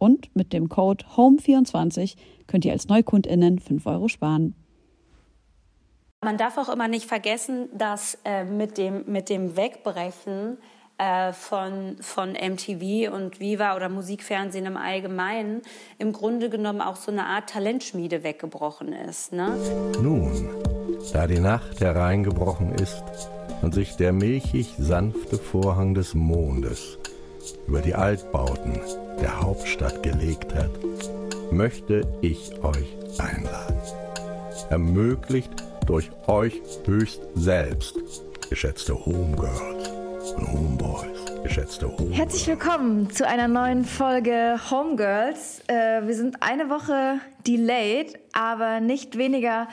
Und mit dem Code HOME24 könnt ihr als NeukundInnen 5 Euro sparen. Man darf auch immer nicht vergessen, dass äh, mit, dem, mit dem Wegbrechen äh, von, von MTV und Viva oder Musikfernsehen im Allgemeinen im Grunde genommen auch so eine Art Talentschmiede weggebrochen ist. Ne? Nun, da die Nacht hereingebrochen ist und sich der milchig sanfte Vorhang des Mondes über die Altbauten der Hauptstadt gelegt hat, möchte ich euch einladen. Ermöglicht durch euch höchst selbst, geschätzte Homegirls und Homeboys, geschätzte Homeboys. Herzlich willkommen zu einer neuen Folge Homegirls. Äh, wir sind eine Woche delayed, aber nicht weniger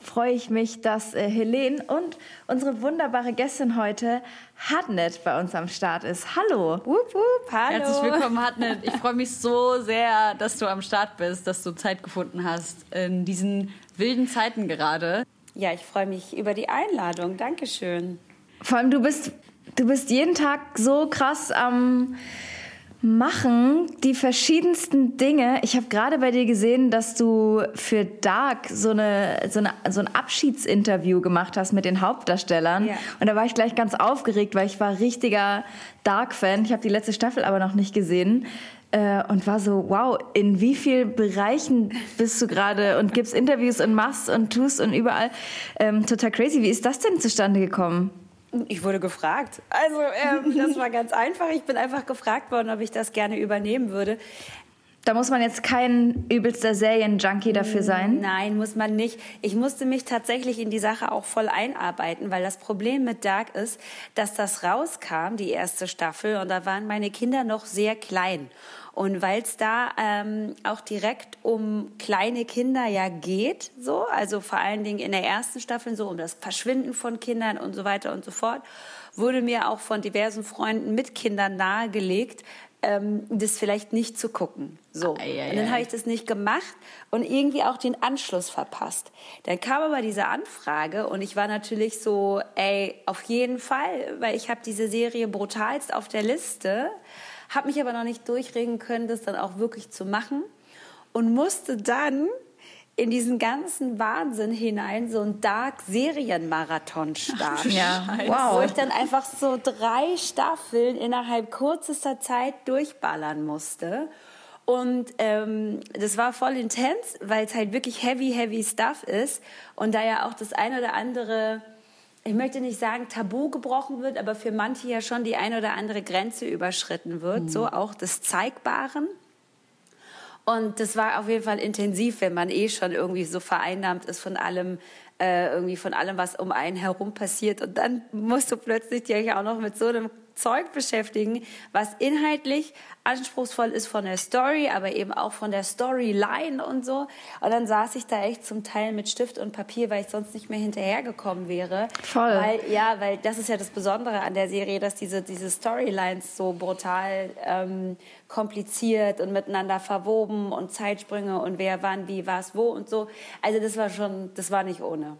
freue ich mich, dass äh, Helene und unsere wunderbare Gästin heute, Hartnett, bei uns am Start ist. Hallo. Wup, wup, hallo. Herzlich willkommen, Hartnett. Ich freue mich so sehr, dass du am Start bist, dass du Zeit gefunden hast in diesen wilden Zeiten gerade. Ja, ich freue mich über die Einladung. Dankeschön. Vor allem, du bist, du bist jeden Tag so krass am. Ähm machen die verschiedensten Dinge. Ich habe gerade bei dir gesehen, dass du für Dark so, eine, so, eine, so ein Abschiedsinterview gemacht hast mit den Hauptdarstellern. Ja. Und da war ich gleich ganz aufgeregt, weil ich war richtiger Dark-Fan. Ich habe die letzte Staffel aber noch nicht gesehen. Äh, und war so, wow, in wie vielen Bereichen bist du gerade und gibst Interviews und machst und tust und überall. Ähm, total crazy. Wie ist das denn zustande gekommen? Ich wurde gefragt. Also ähm, das war ganz einfach. Ich bin einfach gefragt worden, ob ich das gerne übernehmen würde. Da muss man jetzt kein übelster Serienjunkie dafür sein? Nein, muss man nicht. Ich musste mich tatsächlich in die Sache auch voll einarbeiten, weil das Problem mit Dark ist, dass das rauskam, die erste Staffel, und da waren meine Kinder noch sehr klein. Und weil es da ähm, auch direkt um kleine Kinder ja geht, so, also vor allen Dingen in der ersten Staffel so um das Verschwinden von Kindern und so weiter und so fort, wurde mir auch von diversen Freunden mit Kindern nahegelegt, ähm, das vielleicht nicht zu gucken. So. Ei, ei, und dann habe ich das nicht gemacht und irgendwie auch den Anschluss verpasst. Dann kam aber diese Anfrage und ich war natürlich so, ey, auf jeden Fall, weil ich habe diese Serie brutalst auf der Liste habe mich aber noch nicht durchregen können, das dann auch wirklich zu machen und musste dann in diesen ganzen Wahnsinn hinein so einen Dark-Serienmarathon starten. ja, wow. Wo ich dann einfach so drei Staffeln innerhalb kürzester Zeit durchballern musste. Und ähm, das war voll intens, weil es halt wirklich heavy, heavy Stuff ist. Und da ja auch das eine oder andere ich möchte nicht sagen, Tabu gebrochen wird, aber für manche ja schon die eine oder andere Grenze überschritten wird, mhm. so auch des Zeigbaren. Und das war auf jeden Fall intensiv, wenn man eh schon irgendwie so vereinnahmt ist von allem, äh, irgendwie von allem, was um einen herum passiert. Und dann musst du plötzlich dich auch noch mit so einem Zeug beschäftigen, was inhaltlich anspruchsvoll ist von der Story, aber eben auch von der Storyline und so. Und dann saß ich da echt zum Teil mit Stift und Papier, weil ich sonst nicht mehr hinterhergekommen wäre. Voll. Weil, ja, weil das ist ja das Besondere an der Serie, dass diese, diese Storylines so brutal ähm, kompliziert und miteinander verwoben und Zeitsprünge und wer wann, wie, was, wo und so. Also das war schon, das war nicht ohne.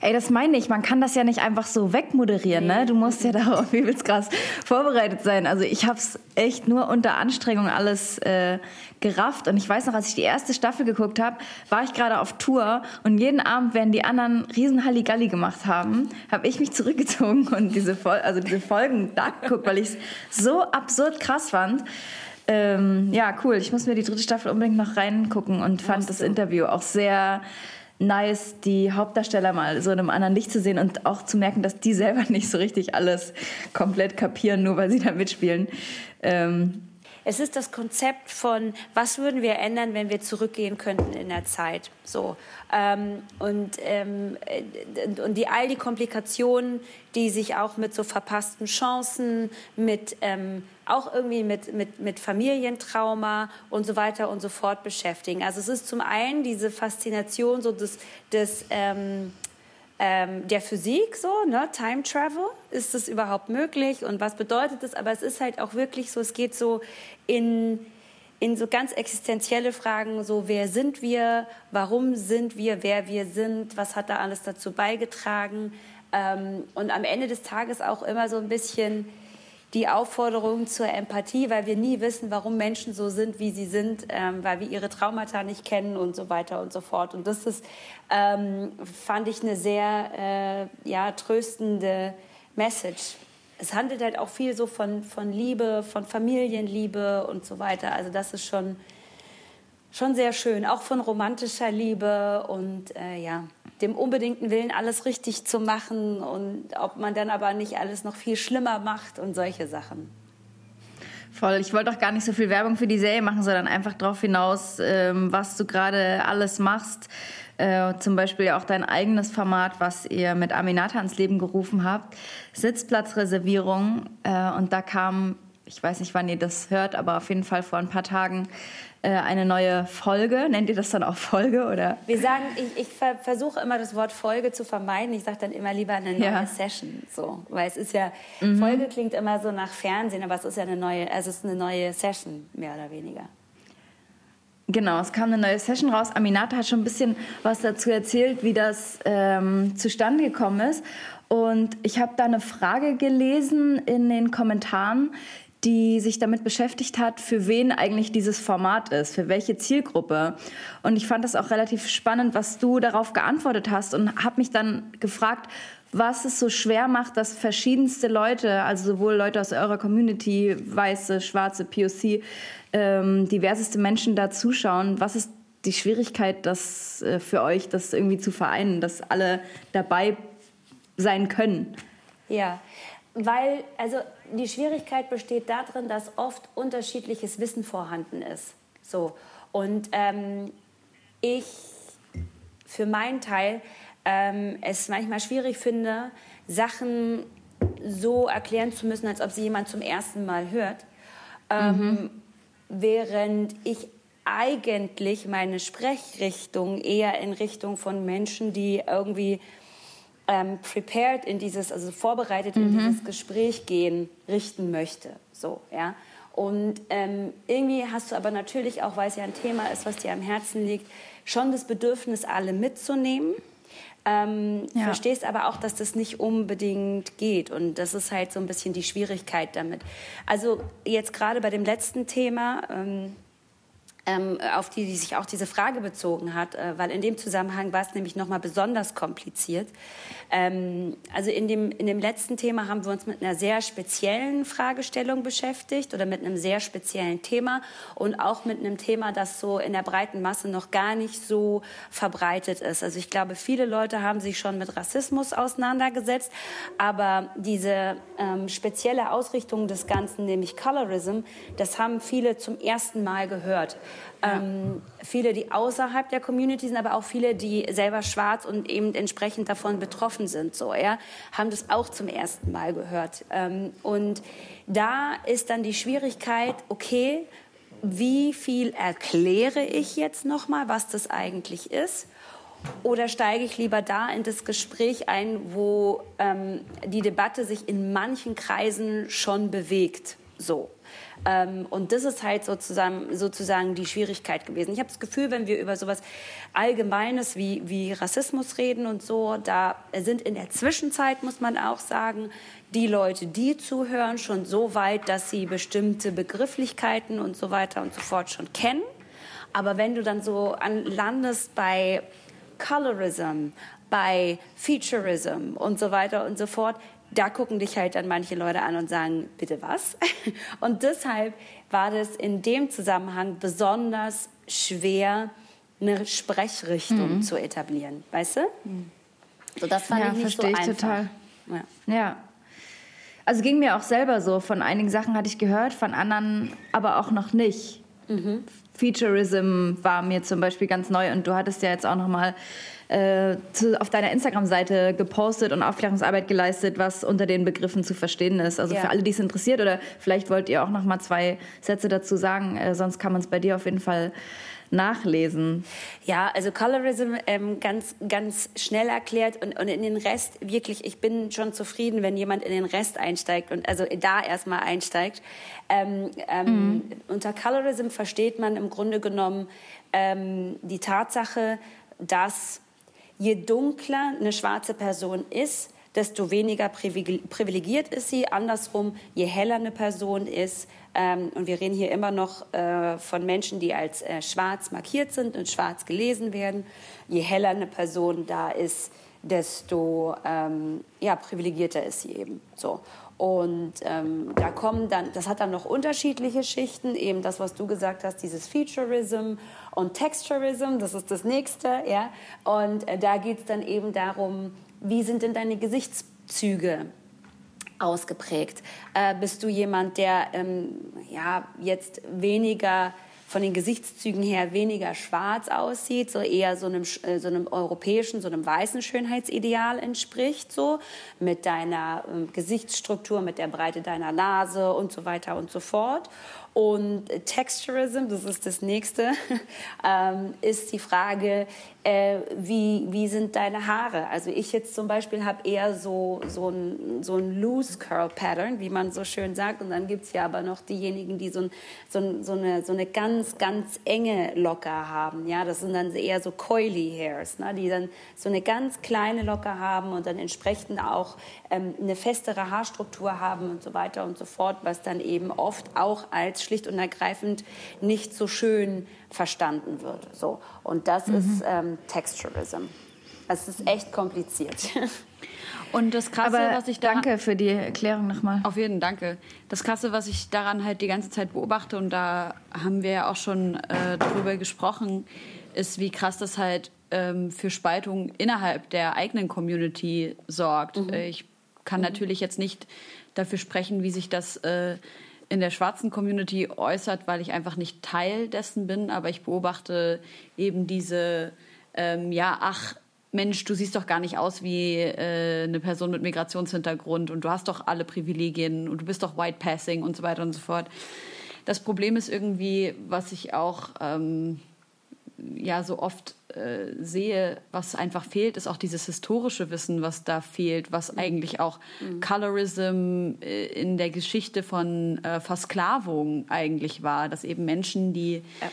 Ey, das meine ich. Man kann das ja nicht einfach so wegmoderieren, ne? Du musst ja darauf übelst krass vorbereitet sein. Also ich habe es echt nur unter Anstrengung alles äh, gerafft. Und ich weiß noch, als ich die erste Staffel geguckt habe, war ich gerade auf Tour und jeden Abend, wenn die anderen riesen Halligalli gemacht haben, habe ich mich zurückgezogen und diese, Fol also diese Folgen da geguckt, weil ich es so absurd krass fand. Ähm, ja, cool. Ich muss mir die dritte Staffel unbedingt noch reingucken und fand das Interview auch sehr nice, die Hauptdarsteller mal so in einem anderen Licht zu sehen und auch zu merken, dass die selber nicht so richtig alles komplett kapieren, nur weil sie da mitspielen. Ähm, es ist das Konzept von, was würden wir ändern, wenn wir zurückgehen könnten in der Zeit. So. Ähm, und, ähm, und die, all die Komplikationen, die sich auch mit so verpassten Chancen, mit ähm, auch irgendwie mit, mit, mit Familientrauma und so weiter und so fort beschäftigen. Also es ist zum einen diese Faszination so des, des ähm, ähm, der Physik, so, ne? Time Travel, ist das überhaupt möglich und was bedeutet das? Aber es ist halt auch wirklich so, es geht so in, in so ganz existenzielle Fragen, so wer sind wir, warum sind wir, wer wir sind, was hat da alles dazu beigetragen ähm, und am Ende des Tages auch immer so ein bisschen die Aufforderung zur Empathie, weil wir nie wissen, warum Menschen so sind, wie sie sind, ähm, weil wir ihre Traumata nicht kennen und so weiter und so fort. Und das ist, ähm, fand ich eine sehr äh, ja, tröstende Message. Es handelt halt auch viel so von, von Liebe, von Familienliebe und so weiter. Also das ist schon, schon sehr schön, auch von romantischer Liebe und äh, ja, dem unbedingten Willen, alles richtig zu machen und ob man dann aber nicht alles noch viel schlimmer macht und solche Sachen. Voll. Ich wollte auch gar nicht so viel Werbung für die Serie machen, sondern einfach darauf hinaus, ähm, was du gerade alles machst. Äh, zum Beispiel auch dein eigenes Format, was ihr mit Aminata ans Leben gerufen habt. Sitzplatzreservierung. Äh, und da kam, ich weiß nicht, wann ihr das hört, aber auf jeden Fall vor ein paar Tagen äh, eine neue Folge. Nennt ihr das dann auch Folge oder? Wir sagen, ich, ich ver versuche immer das Wort Folge zu vermeiden. Ich sage dann immer lieber eine neue ja. Session, so, weil es ist ja mhm. Folge klingt immer so nach Fernsehen, aber es ist ja eine neue, also es ist eine neue Session mehr oder weniger. Genau, es kam eine neue Session raus. Aminata hat schon ein bisschen was dazu erzählt, wie das ähm, zustande gekommen ist. Und ich habe da eine Frage gelesen in den Kommentaren, die sich damit beschäftigt hat, für wen eigentlich dieses Format ist, für welche Zielgruppe. Und ich fand das auch relativ spannend, was du darauf geantwortet hast und habe mich dann gefragt, was es so schwer macht, dass verschiedenste Leute, also sowohl Leute aus eurer Community, weiße, schwarze, POC, ähm, diverseste Menschen da zuschauen. Was ist die Schwierigkeit, das äh, für euch, das irgendwie zu vereinen, dass alle dabei sein können? Ja, weil, also die Schwierigkeit besteht darin, dass oft unterschiedliches Wissen vorhanden ist. So. Und ähm, ich für meinen Teil ähm, es manchmal schwierig finde, Sachen so erklären zu müssen, als ob sie jemand zum ersten Mal hört. Ähm, mhm. Während ich eigentlich meine Sprechrichtung eher in Richtung von Menschen, die irgendwie ähm, prepared in dieses, also vorbereitet mhm. in dieses Gespräch gehen, richten möchte. So, ja. Und ähm, irgendwie hast du aber natürlich auch, weil es ja ein Thema ist, was dir am Herzen liegt, schon das Bedürfnis, alle mitzunehmen. Ähm, ja. Verstehst aber auch, dass das nicht unbedingt geht. Und das ist halt so ein bisschen die Schwierigkeit damit. Also jetzt gerade bei dem letzten Thema, ähm, auf die, die sich auch diese Frage bezogen hat, äh, weil in dem Zusammenhang war es nämlich nochmal besonders kompliziert. Ähm, also in dem, in dem letzten Thema haben wir uns mit einer sehr speziellen Fragestellung beschäftigt oder mit einem sehr speziellen Thema und auch mit einem Thema, das so in der breiten Masse noch gar nicht so verbreitet ist. Also ich glaube, viele Leute haben sich schon mit Rassismus auseinandergesetzt, aber diese ähm, spezielle Ausrichtung des Ganzen, nämlich Colorism, das haben viele zum ersten Mal gehört. Ähm, viele, die außerhalb der Community sind, aber auch viele, die selber schwarz und eben entsprechend davon betroffen sind, so, ja, haben das auch zum ersten Mal gehört. Ähm, und da ist dann die Schwierigkeit, okay, wie viel erkläre ich jetzt nochmal, was das eigentlich ist? Oder steige ich lieber da in das Gespräch ein, wo ähm, die Debatte sich in manchen Kreisen schon bewegt? So. Ähm, und das ist halt sozusagen, sozusagen die Schwierigkeit gewesen. Ich habe das Gefühl, wenn wir über sowas Allgemeines wie, wie Rassismus reden und so, da sind in der Zwischenzeit, muss man auch sagen, die Leute, die zuhören, schon so weit, dass sie bestimmte Begrifflichkeiten und so weiter und so fort schon kennen. Aber wenn du dann so an, landest bei Colorism, bei Featureism und so weiter und so fort, da gucken dich halt dann manche Leute an und sagen, bitte was? Und deshalb war das in dem Zusammenhang besonders schwer, eine Sprechrichtung mhm. zu etablieren, weißt du? Mhm. So, das fand ja, ich nicht so einfach. total. Ja. ja. Also ging mir auch selber so. Von einigen Sachen hatte ich gehört, von anderen aber auch noch nicht. Mhm. Featureism war mir zum Beispiel ganz neu und du hattest ja jetzt auch noch mal äh, zu, auf deiner Instagram-Seite gepostet und Aufklärungsarbeit geleistet, was unter den Begriffen zu verstehen ist. Also ja. für alle, die es interessiert oder vielleicht wollt ihr auch noch mal zwei Sätze dazu sagen, äh, sonst kann man es bei dir auf jeden Fall nachlesen? Ja, also Colorism ähm, ganz, ganz schnell erklärt und, und in den Rest wirklich, ich bin schon zufrieden, wenn jemand in den Rest einsteigt und also da erstmal einsteigt. Ähm, ähm, mhm. Unter Colorism versteht man im Grunde genommen ähm, die Tatsache, dass je dunkler eine schwarze Person ist, desto weniger privilegiert ist sie. Andersrum, je heller eine Person ist, ähm, und wir reden hier immer noch äh, von Menschen, die als äh, schwarz markiert sind und schwarz gelesen werden. Je heller eine Person da ist, desto ähm, ja, privilegierter ist sie eben. So. Und ähm, da kommen dann, das hat dann noch unterschiedliche Schichten, eben das, was du gesagt hast, dieses Featureism und Texturism, das ist das nächste, ja. Und äh, da geht es dann eben darum, wie sind denn deine Gesichtszüge? ausgeprägt? Äh, bist du jemand, der ähm, ja, jetzt weniger von den Gesichtszügen her weniger schwarz aussieht, so eher so einem, äh, so einem europäischen, so einem weißen Schönheitsideal entspricht, so mit deiner äh, Gesichtsstruktur, mit der Breite deiner Nase und so weiter und so fort. Und Texturism, das ist das nächste, ähm, ist die Frage, äh, wie, wie sind deine Haare? Also ich jetzt zum Beispiel habe eher so, so ein, so ein Loose Curl Pattern, wie man so schön sagt. Und dann gibt es ja aber noch diejenigen, die so, ein, so, so, eine, so eine ganz, ganz enge Locke haben. Ja, das sind dann eher so Coily Hairs, ne? die dann so eine ganz kleine Locke haben und dann entsprechend auch ähm, eine festere Haarstruktur haben und so weiter und so fort, was dann eben oft auch als schlicht und ergreifend nicht so schön verstanden wird. So. Und das mhm. ist ähm, Texturism. Es ist echt kompliziert. Und das Krasse, Aber was ich da danke für die Erklärung nochmal. Auf jeden Danke. Das Krasse, was ich daran halt die ganze Zeit beobachte und da haben wir ja auch schon äh, drüber gesprochen, ist, wie krass das halt ähm, für Spaltung innerhalb der eigenen Community sorgt. Mhm. Äh, ich kann mhm. natürlich jetzt nicht dafür sprechen, wie sich das äh, in der schwarzen Community äußert, weil ich einfach nicht Teil dessen bin, aber ich beobachte eben diese, ähm, ja, ach, Mensch, du siehst doch gar nicht aus wie äh, eine Person mit Migrationshintergrund und du hast doch alle Privilegien und du bist doch White Passing und so weiter und so fort. Das Problem ist irgendwie, was ich auch ähm, ja so oft äh, sehe, was einfach fehlt, ist auch dieses historische Wissen, was da fehlt, was mhm. eigentlich auch mhm. Colorism äh, in der Geschichte von äh, Versklavung eigentlich war, dass eben Menschen, die ja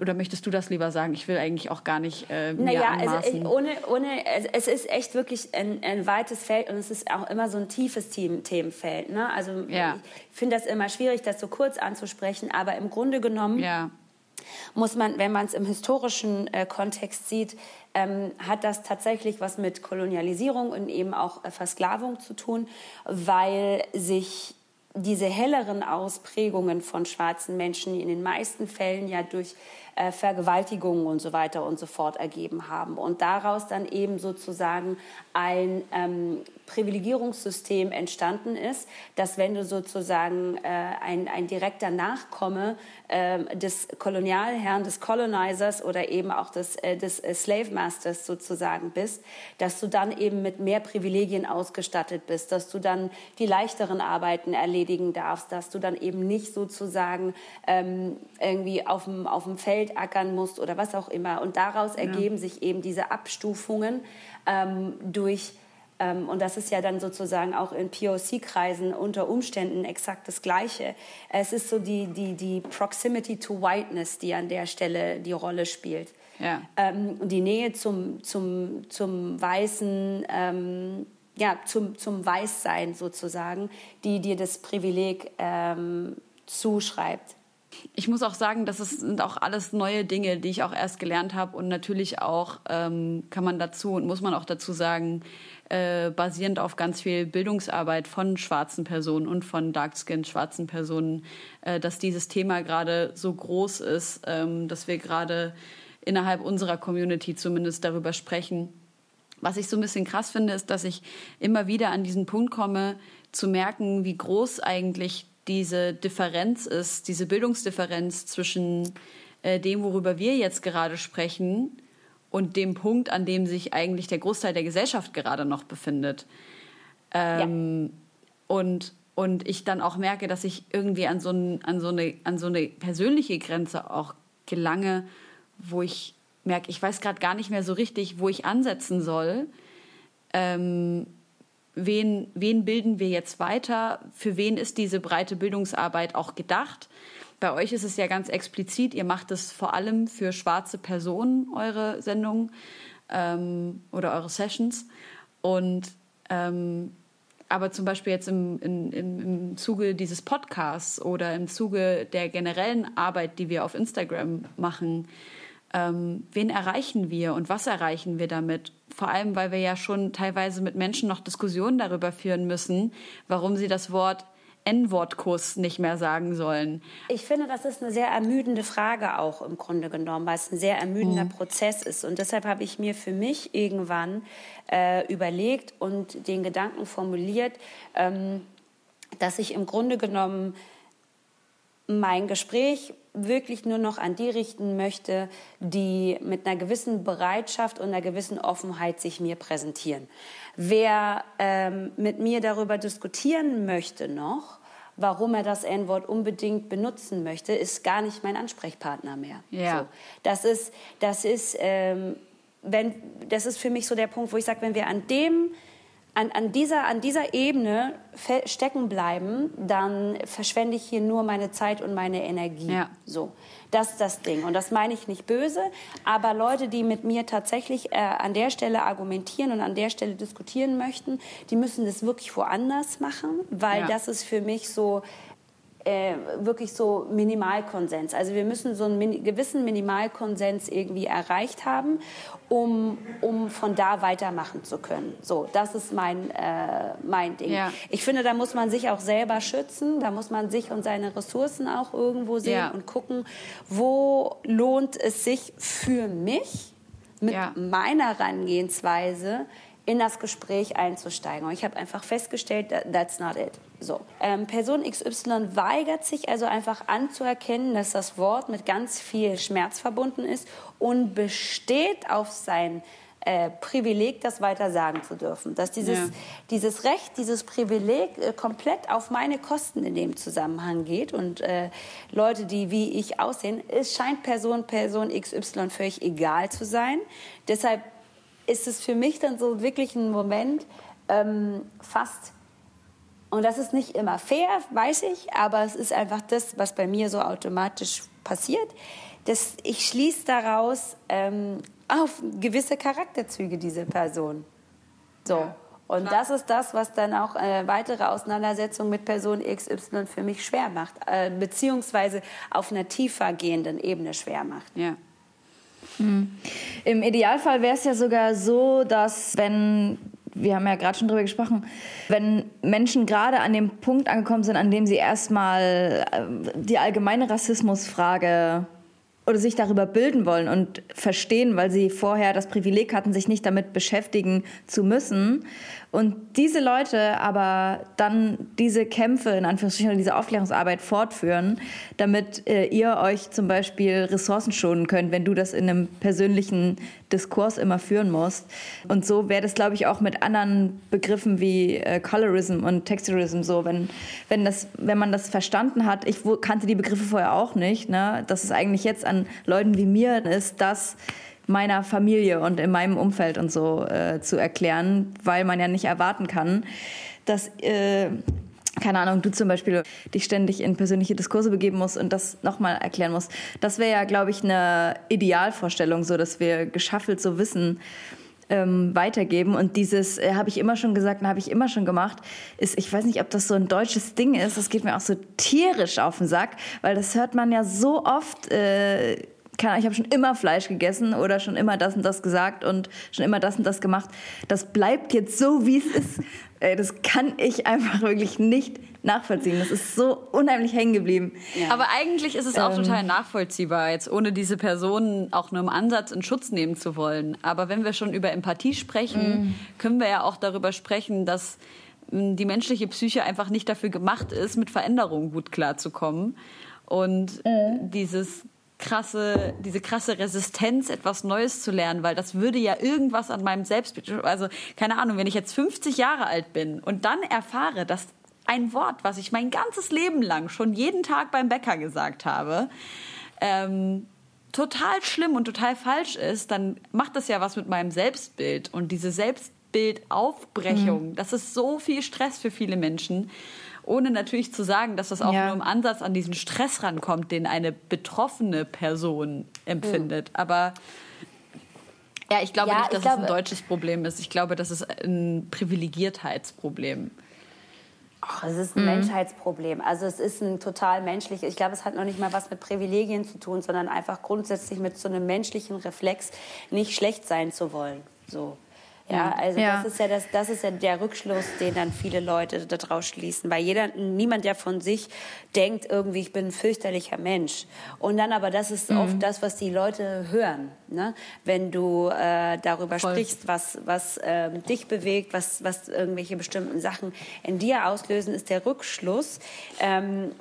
oder möchtest du das lieber sagen? Ich will eigentlich auch gar nicht äh, mir naja, anmaßen. also ohne, ohne, es ist echt wirklich ein, ein, weites Feld und es ist auch immer so ein tiefes Themenfeld. Ne? Also ja. ich finde das immer schwierig, das so kurz anzusprechen, aber im Grunde genommen ja muss man, wenn man es im historischen äh, Kontext sieht, ähm, hat das tatsächlich was mit Kolonialisierung und eben auch äh, Versklavung zu tun, weil sich diese helleren Ausprägungen von schwarzen Menschen in den meisten Fällen ja durch äh, Vergewaltigungen und so weiter und so fort ergeben haben und daraus dann eben sozusagen ein ähm, Privilegierungssystem entstanden ist, dass wenn du sozusagen äh, ein, ein direkter Nachkomme äh, des Kolonialherrn, des Colonizers oder eben auch des, äh, des äh, Slave Masters sozusagen bist, dass du dann eben mit mehr Privilegien ausgestattet bist, dass du dann die leichteren Arbeiten erledigen darfst, dass du dann eben nicht sozusagen ähm, irgendwie auf dem, auf dem Feld ackern musst oder was auch immer. Und daraus ja. ergeben sich eben diese Abstufungen ähm, durch und das ist ja dann sozusagen auch in POC-Kreisen unter Umständen exakt das Gleiche. Es ist so die, die, die Proximity to Whiteness, die an der Stelle die Rolle spielt. Ja. Ähm, die Nähe zum, zum, zum weißen, ähm, ja, zum, zum Weißsein sozusagen, die dir das Privileg ähm, zuschreibt. Ich muss auch sagen, das sind auch alles neue Dinge, die ich auch erst gelernt habe. Und natürlich auch ähm, kann man dazu und muss man auch dazu sagen, äh, basierend auf ganz viel Bildungsarbeit von schwarzen Personen und von dark-skinned schwarzen Personen, äh, dass dieses Thema gerade so groß ist, ähm, dass wir gerade innerhalb unserer Community zumindest darüber sprechen. Was ich so ein bisschen krass finde, ist, dass ich immer wieder an diesen Punkt komme, zu merken, wie groß eigentlich diese Differenz ist, diese Bildungsdifferenz zwischen äh, dem, worüber wir jetzt gerade sprechen, und dem Punkt, an dem sich eigentlich der Großteil der Gesellschaft gerade noch befindet. Ähm, ja. Und und ich dann auch merke, dass ich irgendwie an so, ein, an so, eine, an so eine persönliche Grenze auch gelange, wo ich merke, ich weiß gerade gar nicht mehr so richtig, wo ich ansetzen soll. Ähm, wen, wen bilden wir jetzt weiter? Für wen ist diese breite Bildungsarbeit auch gedacht? Bei euch ist es ja ganz explizit, ihr macht es vor allem für schwarze Personen, eure Sendungen ähm, oder eure Sessions. Und ähm, aber zum Beispiel jetzt im, im, im Zuge dieses Podcasts oder im Zuge der generellen Arbeit, die wir auf Instagram machen, ähm, wen erreichen wir und was erreichen wir damit? Vor allem, weil wir ja schon teilweise mit Menschen noch Diskussionen darüber führen müssen, warum sie das Wort N-Wort-Kuss nicht mehr sagen sollen. Ich finde, das ist eine sehr ermüdende Frage auch im Grunde genommen, weil es ein sehr ermüdender mhm. Prozess ist. Und deshalb habe ich mir für mich irgendwann äh, überlegt und den Gedanken formuliert, ähm, dass ich im Grunde genommen mein Gespräch wirklich nur noch an die richten möchte, die mit einer gewissen Bereitschaft und einer gewissen Offenheit sich mir präsentieren. Wer ähm, mit mir darüber diskutieren möchte noch, warum er das N-Wort unbedingt benutzen möchte, ist gar nicht mein Ansprechpartner mehr. Ja. So, das ist, das ist, ähm, wenn, das ist für mich so der Punkt, wo ich sage, wenn wir an dem an, an, dieser, an dieser Ebene stecken bleiben, dann verschwende ich hier nur meine Zeit und meine Energie. Ja. So, das ist das Ding. Und das meine ich nicht böse, aber Leute, die mit mir tatsächlich äh, an der Stelle argumentieren und an der Stelle diskutieren möchten, die müssen das wirklich woanders machen, weil ja. das ist für mich so, äh, wirklich so Minimalkonsens. Also wir müssen so einen min gewissen Minimalkonsens irgendwie erreicht haben, um, um von da weitermachen zu können. So, das ist mein, äh, mein Ding. Ja. Ich finde, da muss man sich auch selber schützen, da muss man sich und seine Ressourcen auch irgendwo sehen ja. und gucken, wo lohnt es sich für mich mit ja. meiner Herangehensweise in das Gespräch einzusteigen. Und ich habe einfach festgestellt, that's not it. So. Ähm, Person XY weigert sich also einfach anzuerkennen, dass das Wort mit ganz viel Schmerz verbunden ist und besteht auf sein äh, Privileg, das weiter sagen zu dürfen. Dass dieses, ja. dieses Recht, dieses Privileg äh, komplett auf meine Kosten in dem Zusammenhang geht und äh, Leute, die wie ich aussehen, es scheint Person, Person XY völlig egal zu sein. Deshalb ist es für mich dann so wirklich ein Moment, ähm, fast und das ist nicht immer fair, weiß ich, aber es ist einfach das, was bei mir so automatisch passiert. Dass ich schließe daraus ähm, auf gewisse Charakterzüge dieser Person. So. Ja, und das ist das, was dann auch äh, weitere Auseinandersetzungen mit Person XY für mich schwer macht, äh, beziehungsweise auf einer tiefer gehenden Ebene schwer macht. Ja. Hm. Im Idealfall wäre es ja sogar so, dass wenn wir haben ja gerade schon drüber gesprochen, wenn Menschen gerade an dem Punkt angekommen sind, an dem sie erstmal äh, die allgemeine Rassismusfrage oder sich darüber bilden wollen und verstehen, weil sie vorher das Privileg hatten, sich nicht damit beschäftigen zu müssen. Und diese Leute aber dann diese Kämpfe, in Anführungsstrichen, diese Aufklärungsarbeit fortführen, damit äh, ihr euch zum Beispiel Ressourcen schonen könnt, wenn du das in einem persönlichen Diskurs immer führen musst. Und so wäre das, glaube ich, auch mit anderen Begriffen wie äh, Colorism und Texturism so, wenn, wenn, das, wenn man das verstanden hat. Ich kannte die Begriffe vorher auch nicht, ne? dass es eigentlich jetzt an Leuten wie mir ist, dass meiner Familie und in meinem Umfeld und so äh, zu erklären, weil man ja nicht erwarten kann, dass äh, keine Ahnung, du zum Beispiel dich ständig in persönliche Diskurse begeben musst und das nochmal erklären musst. Das wäre ja, glaube ich, eine Idealvorstellung, so dass wir geschaffelt so wissen, ähm, weitergeben. Und dieses äh, habe ich immer schon gesagt, habe ich immer schon gemacht, ist, ich weiß nicht, ob das so ein deutsches Ding ist, das geht mir auch so tierisch auf den Sack, weil das hört man ja so oft. Äh, ich habe schon immer Fleisch gegessen oder schon immer das und das gesagt und schon immer das und das gemacht. Das bleibt jetzt so, wie es ist. Das kann ich einfach wirklich nicht nachvollziehen. Das ist so unheimlich hängen geblieben. Ja. Aber eigentlich ist es auch ähm, total nachvollziehbar, jetzt ohne diese Personen auch nur im Ansatz in Schutz nehmen zu wollen. Aber wenn wir schon über Empathie sprechen, mm. können wir ja auch darüber sprechen, dass hm, die menschliche Psyche einfach nicht dafür gemacht ist, mit Veränderungen gut klarzukommen. Und mm. dieses krasse, diese krasse Resistenz, etwas Neues zu lernen, weil das würde ja irgendwas an meinem Selbstbild, also keine Ahnung, wenn ich jetzt 50 Jahre alt bin und dann erfahre, dass ein Wort, was ich mein ganzes Leben lang schon jeden Tag beim Bäcker gesagt habe, ähm, total schlimm und total falsch ist, dann macht das ja was mit meinem Selbstbild. Und diese Selbstbildaufbrechung, mhm. das ist so viel Stress für viele Menschen. Ohne natürlich zu sagen, dass das auch ja. nur im Ansatz an diesen Stress rankommt, den eine betroffene Person empfindet. Mhm. Aber ja, ich glaube ja, nicht, dass es ein deutsches Problem ist. Ich glaube, das ist ein Privilegiertheitsproblem. Oh, es ist ein mhm. Menschheitsproblem. Also es ist ein total menschliches. Ich glaube, es hat noch nicht mal was mit Privilegien zu tun, sondern einfach grundsätzlich mit so einem menschlichen Reflex, nicht schlecht sein zu wollen. So. Ja, also ja. das ist ja das, das ist ja der Rückschluss, den dann viele Leute daraus schließen, weil jeder, niemand ja von sich denkt irgendwie, ich bin ein fürchterlicher Mensch. Und dann aber das ist mhm. oft das, was die Leute hören, ne? wenn du äh, darüber Voll. sprichst, was was äh, dich bewegt, was was irgendwelche bestimmten Sachen in dir auslösen, ist der Rückschluss. Ähm,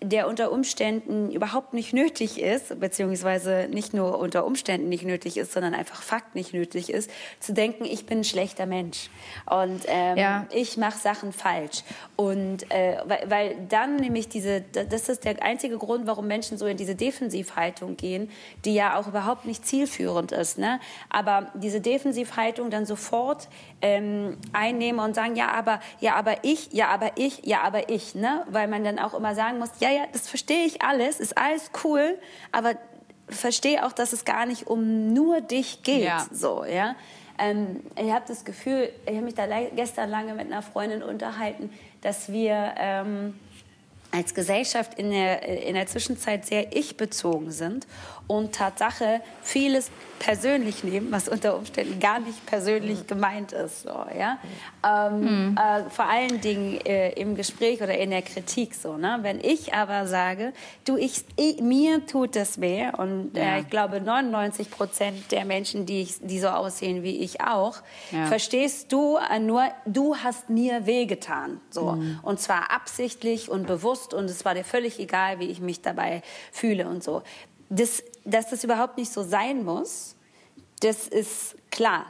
der unter Umständen überhaupt nicht nötig ist, beziehungsweise nicht nur unter Umständen nicht nötig ist, sondern einfach Fakt nicht nötig ist, zu denken, ich bin ein schlechter Mensch und ähm, ja. ich mache Sachen falsch. Und äh, weil, weil dann nämlich diese, das ist der einzige Grund, warum Menschen so in diese Defensivhaltung gehen, die ja auch überhaupt nicht zielführend ist. Ne? Aber diese Defensivhaltung dann sofort ähm, einnehmen und sagen, ja, aber, ja, aber ich, ja, aber ich, ja, aber ich, ne? weil man dann auch immer sagen muss, ja, ja, ja, das verstehe ich alles, ist alles cool, aber verstehe auch, dass es gar nicht um nur dich geht. Ja. So, ja. Ähm, ich habe das Gefühl, ich habe mich da gestern lange mit einer Freundin unterhalten, dass wir ähm, als Gesellschaft in der, in der Zwischenzeit sehr ich-bezogen sind und Tatsache vieles persönlich nehmen, was unter Umständen gar nicht persönlich gemeint ist. So, ja? Ähm, mhm. äh, vor allen Dingen äh, im Gespräch oder in der Kritik. So, ne? Wenn ich aber sage, du, ich, ich mir tut das weh und äh, ja. ich glaube 99 Prozent der Menschen, die, ich, die so aussehen wie ich auch, ja. verstehst du äh, nur, du hast mir wehgetan. So. Mhm. Und zwar absichtlich und bewusst und es war dir völlig egal, wie ich mich dabei fühle und so. Das dass das überhaupt nicht so sein muss, das ist klar.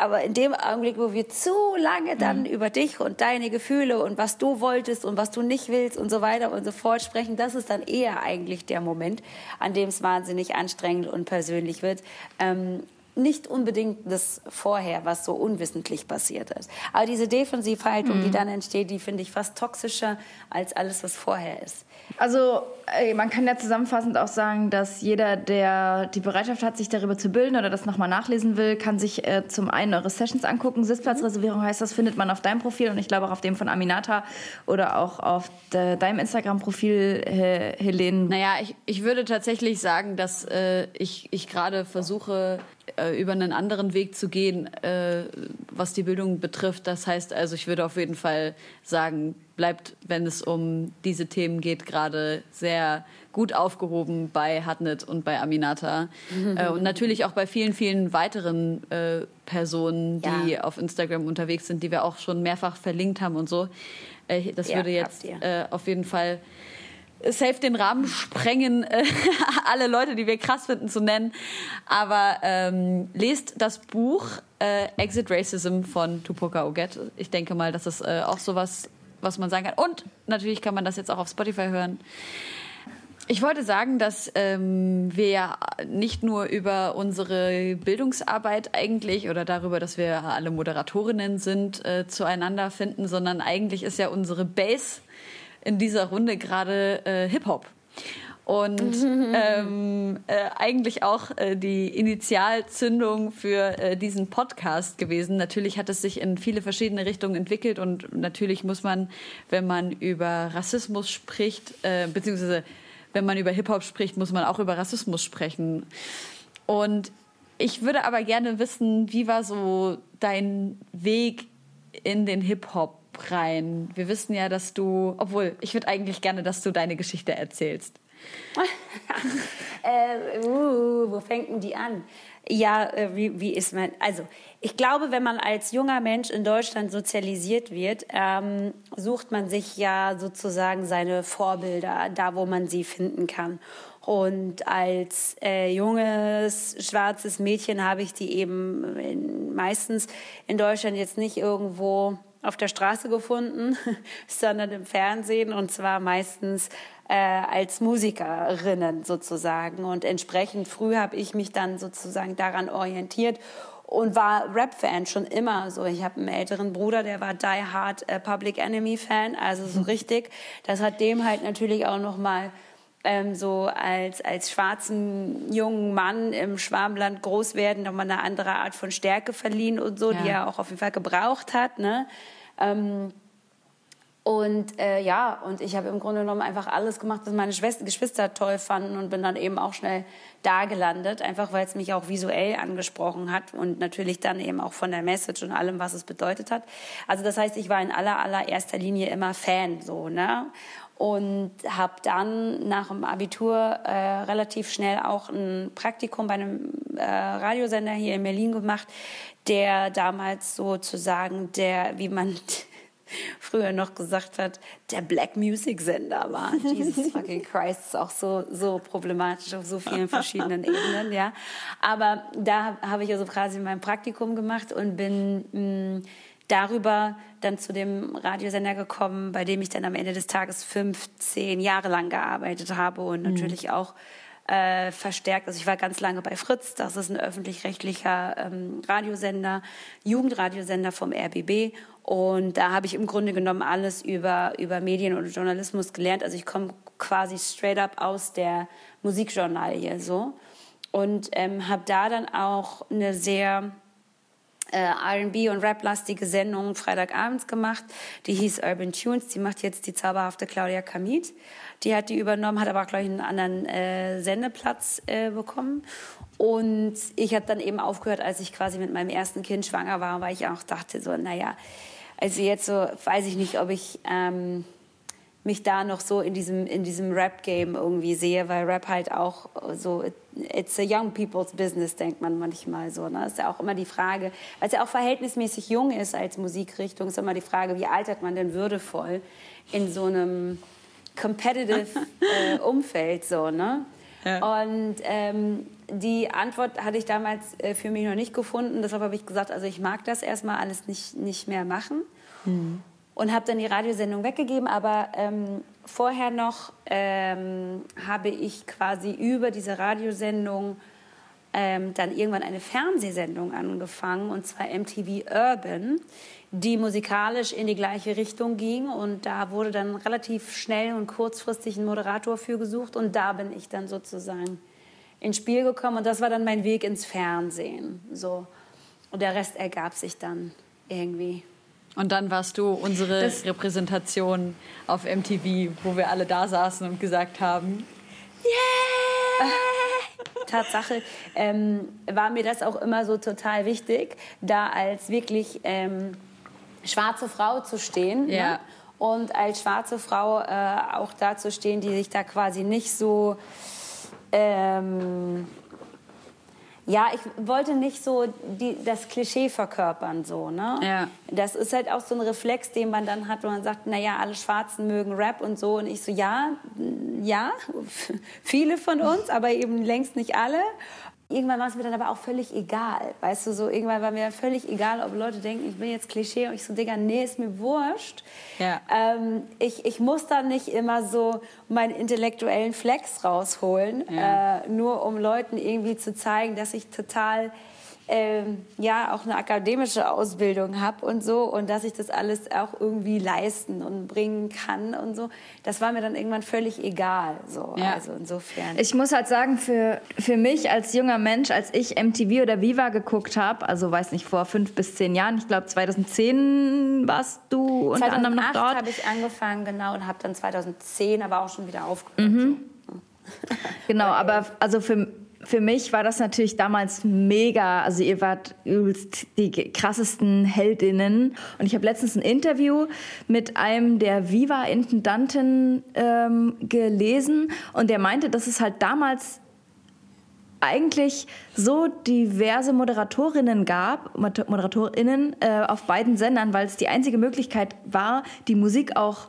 Aber in dem Augenblick, wo wir zu lange dann mhm. über dich und deine Gefühle und was du wolltest und was du nicht willst und so weiter und so fort sprechen, das ist dann eher eigentlich der Moment, an dem es wahnsinnig anstrengend und persönlich wird. Ähm, nicht unbedingt das vorher, was so unwissentlich passiert ist. Aber diese Defensivhaltung, mhm. die dann entsteht, die finde ich fast toxischer als alles, was vorher ist. Also man kann ja zusammenfassend auch sagen, dass jeder, der die Bereitschaft hat, sich darüber zu bilden oder das nochmal nachlesen will, kann sich äh, zum einen eure Sessions angucken. Sitzplatzreservierung heißt das, findet man auf deinem Profil und ich glaube auch auf dem von Aminata oder auch auf de, deinem Instagram-Profil, äh, Helene. Naja, ich, ich würde tatsächlich sagen, dass äh, ich, ich gerade versuche, äh, über einen anderen Weg zu gehen, äh, was die Bildung betrifft. Das heißt also, ich würde auf jeden Fall sagen, bleibt, wenn es um diese Themen geht, gerade sehr gut aufgehoben bei Hatnet und bei Aminata. äh, und natürlich auch bei vielen, vielen weiteren äh, Personen, die ja. auf Instagram unterwegs sind, die wir auch schon mehrfach verlinkt haben und so. Äh, das ja, würde jetzt auf jeden Fall safe den Rahmen sprengen, äh, alle Leute, die wir krass finden, zu nennen. Aber ähm, lest das Buch äh, Exit Racism von Tupoka Oget. Ich denke mal, dass es äh, auch sowas was man sagen kann. Und natürlich kann man das jetzt auch auf Spotify hören. Ich wollte sagen, dass ähm, wir ja nicht nur über unsere Bildungsarbeit eigentlich oder darüber, dass wir alle Moderatorinnen sind, äh, zueinander finden, sondern eigentlich ist ja unsere Base in dieser Runde gerade äh, Hip-Hop. und ähm, äh, eigentlich auch äh, die Initialzündung für äh, diesen Podcast gewesen. Natürlich hat es sich in viele verschiedene Richtungen entwickelt und natürlich muss man, wenn man über Rassismus spricht, äh, beziehungsweise wenn man über Hip-Hop spricht, muss man auch über Rassismus sprechen. Und ich würde aber gerne wissen, wie war so dein Weg in den Hip-Hop rein? Wir wissen ja, dass du, obwohl ich würde eigentlich gerne, dass du deine Geschichte erzählst. äh, uh, wo fängt denn die an? Ja, äh, wie, wie ist man? Also, ich glaube, wenn man als junger Mensch in Deutschland sozialisiert wird, ähm, sucht man sich ja sozusagen seine Vorbilder, da wo man sie finden kann. Und als äh, junges schwarzes Mädchen habe ich die eben in, meistens in Deutschland jetzt nicht irgendwo auf der Straße gefunden, sondern im Fernsehen und zwar meistens äh, als Musikerinnen sozusagen. Und entsprechend früh habe ich mich dann sozusagen daran orientiert und war Rap-Fan schon immer. So, ich habe einen älteren Bruder, der war Die Hard äh, Public Enemy Fan, also so richtig. Das hat dem halt natürlich auch noch mal ähm, so als als schwarzen jungen Mann im Schwarmland groß werden noch mal eine andere Art von Stärke verliehen und so, ja. die er auch auf jeden Fall gebraucht hat. Ne? Ähm, und äh, ja, und ich habe im Grunde genommen einfach alles gemacht, was meine Schwester, Geschwister toll fanden und bin dann eben auch schnell da gelandet, einfach weil es mich auch visuell angesprochen hat und natürlich dann eben auch von der Message und allem, was es bedeutet hat. Also das heißt, ich war in aller allererster Linie immer Fan so, ne? Und habe dann nach dem Abitur äh, relativ schnell auch ein Praktikum bei einem äh, Radiosender hier in Berlin gemacht, der damals sozusagen der, wie man früher noch gesagt hat, der Black Music Sender war. Jesus fucking Christ, ist auch so, so problematisch auf so vielen verschiedenen Ebenen, ja. Aber da habe ich also quasi mein Praktikum gemacht und bin mh, mm, darüber dann zu dem Radiosender gekommen, bei dem ich dann am Ende des Tages 15 Jahre lang gearbeitet habe und mhm. natürlich auch äh, verstärkt. Also ich war ganz lange bei Fritz, das ist ein öffentlich-rechtlicher ähm, Radiosender, Jugendradiosender vom RBB und da habe ich im Grunde genommen alles über, über Medien und Journalismus gelernt. Also ich komme quasi straight up aus der Musikjournalie so. Und ähm, habe da dann auch eine sehr äh, R&B und Rap-lastige Sendung Freitagabends gemacht. Die hieß Urban Tunes. Die macht jetzt die zauberhafte Claudia Kamit. Die hat die übernommen, hat aber auch, glaube ich, einen anderen äh, Sendeplatz äh, bekommen. Und ich habe dann eben aufgehört, als ich quasi mit meinem ersten Kind schwanger war, weil ich auch dachte so, naja, also jetzt so, weiß ich nicht, ob ich ähm, mich da noch so in diesem, in diesem Rap-Game irgendwie sehe, weil Rap halt auch so, it's a young people's business, denkt man manchmal so. Ne? Ist ja auch immer die Frage, weil es ja auch verhältnismäßig jung ist als Musikrichtung, ist immer die Frage, wie altert man denn würdevoll in so einem competitive äh, Umfeld so, ne? Ja. Und ähm, die Antwort hatte ich damals äh, für mich noch nicht gefunden. Deshalb habe ich gesagt, also ich mag das erstmal alles nicht, nicht mehr machen. Mhm. Und habe dann die Radiosendung weggegeben. Aber ähm, vorher noch ähm, habe ich quasi über diese Radiosendung ähm, dann irgendwann eine Fernsehsendung angefangen, und zwar MTV Urban, die musikalisch in die gleiche Richtung ging. Und da wurde dann relativ schnell und kurzfristig ein Moderator für gesucht. Und da bin ich dann sozusagen ins Spiel gekommen. Und das war dann mein Weg ins Fernsehen. So. Und der Rest ergab sich dann irgendwie. Und dann warst du unsere das Repräsentation auf MTV, wo wir alle da saßen und gesagt haben, yeah! Tatsache ähm, war mir das auch immer so total wichtig, da als wirklich ähm, schwarze Frau zu stehen. Ne? Ja. Ne? Und als schwarze Frau äh, auch da zu stehen, die sich da quasi nicht so ähm, ja, ich wollte nicht so die, das Klischee verkörpern, so, ne? Ja. Das ist halt auch so ein Reflex, den man dann hat, wo man sagt, naja, alle Schwarzen mögen Rap und so. Und ich so, ja, ja, viele von uns, aber eben längst nicht alle irgendwann war es mir dann aber auch völlig egal. Weißt du, so irgendwann war mir völlig egal, ob Leute denken, ich bin jetzt Klischee und ich so, Digga, nee, ist mir wurscht. Ja. Ähm, ich, ich muss da nicht immer so meinen intellektuellen Flex rausholen, ja. äh, nur um Leuten irgendwie zu zeigen, dass ich total ähm, ja auch eine akademische Ausbildung habe und so und dass ich das alles auch irgendwie leisten und bringen kann und so, das war mir dann irgendwann völlig egal. So. Ja. Also insofern. Ich muss halt sagen, für, für mich als junger Mensch, als ich MTV oder Viva geguckt habe, also weiß nicht, vor fünf bis zehn Jahren, ich glaube 2010 warst du unter anderem noch dort. habe ich angefangen, genau, und habe dann 2010 aber auch schon wieder aufgehört. Mhm. So. Genau, aber also für für mich war das natürlich damals mega. Also ihr wart die krassesten Heldinnen. Und ich habe letztens ein Interview mit einem der Viva-Intendanten ähm, gelesen und der meinte, dass es halt damals eigentlich so diverse Moderatorinnen gab, Moderatorinnen äh, auf beiden Sendern, weil es die einzige Möglichkeit war, die Musik auch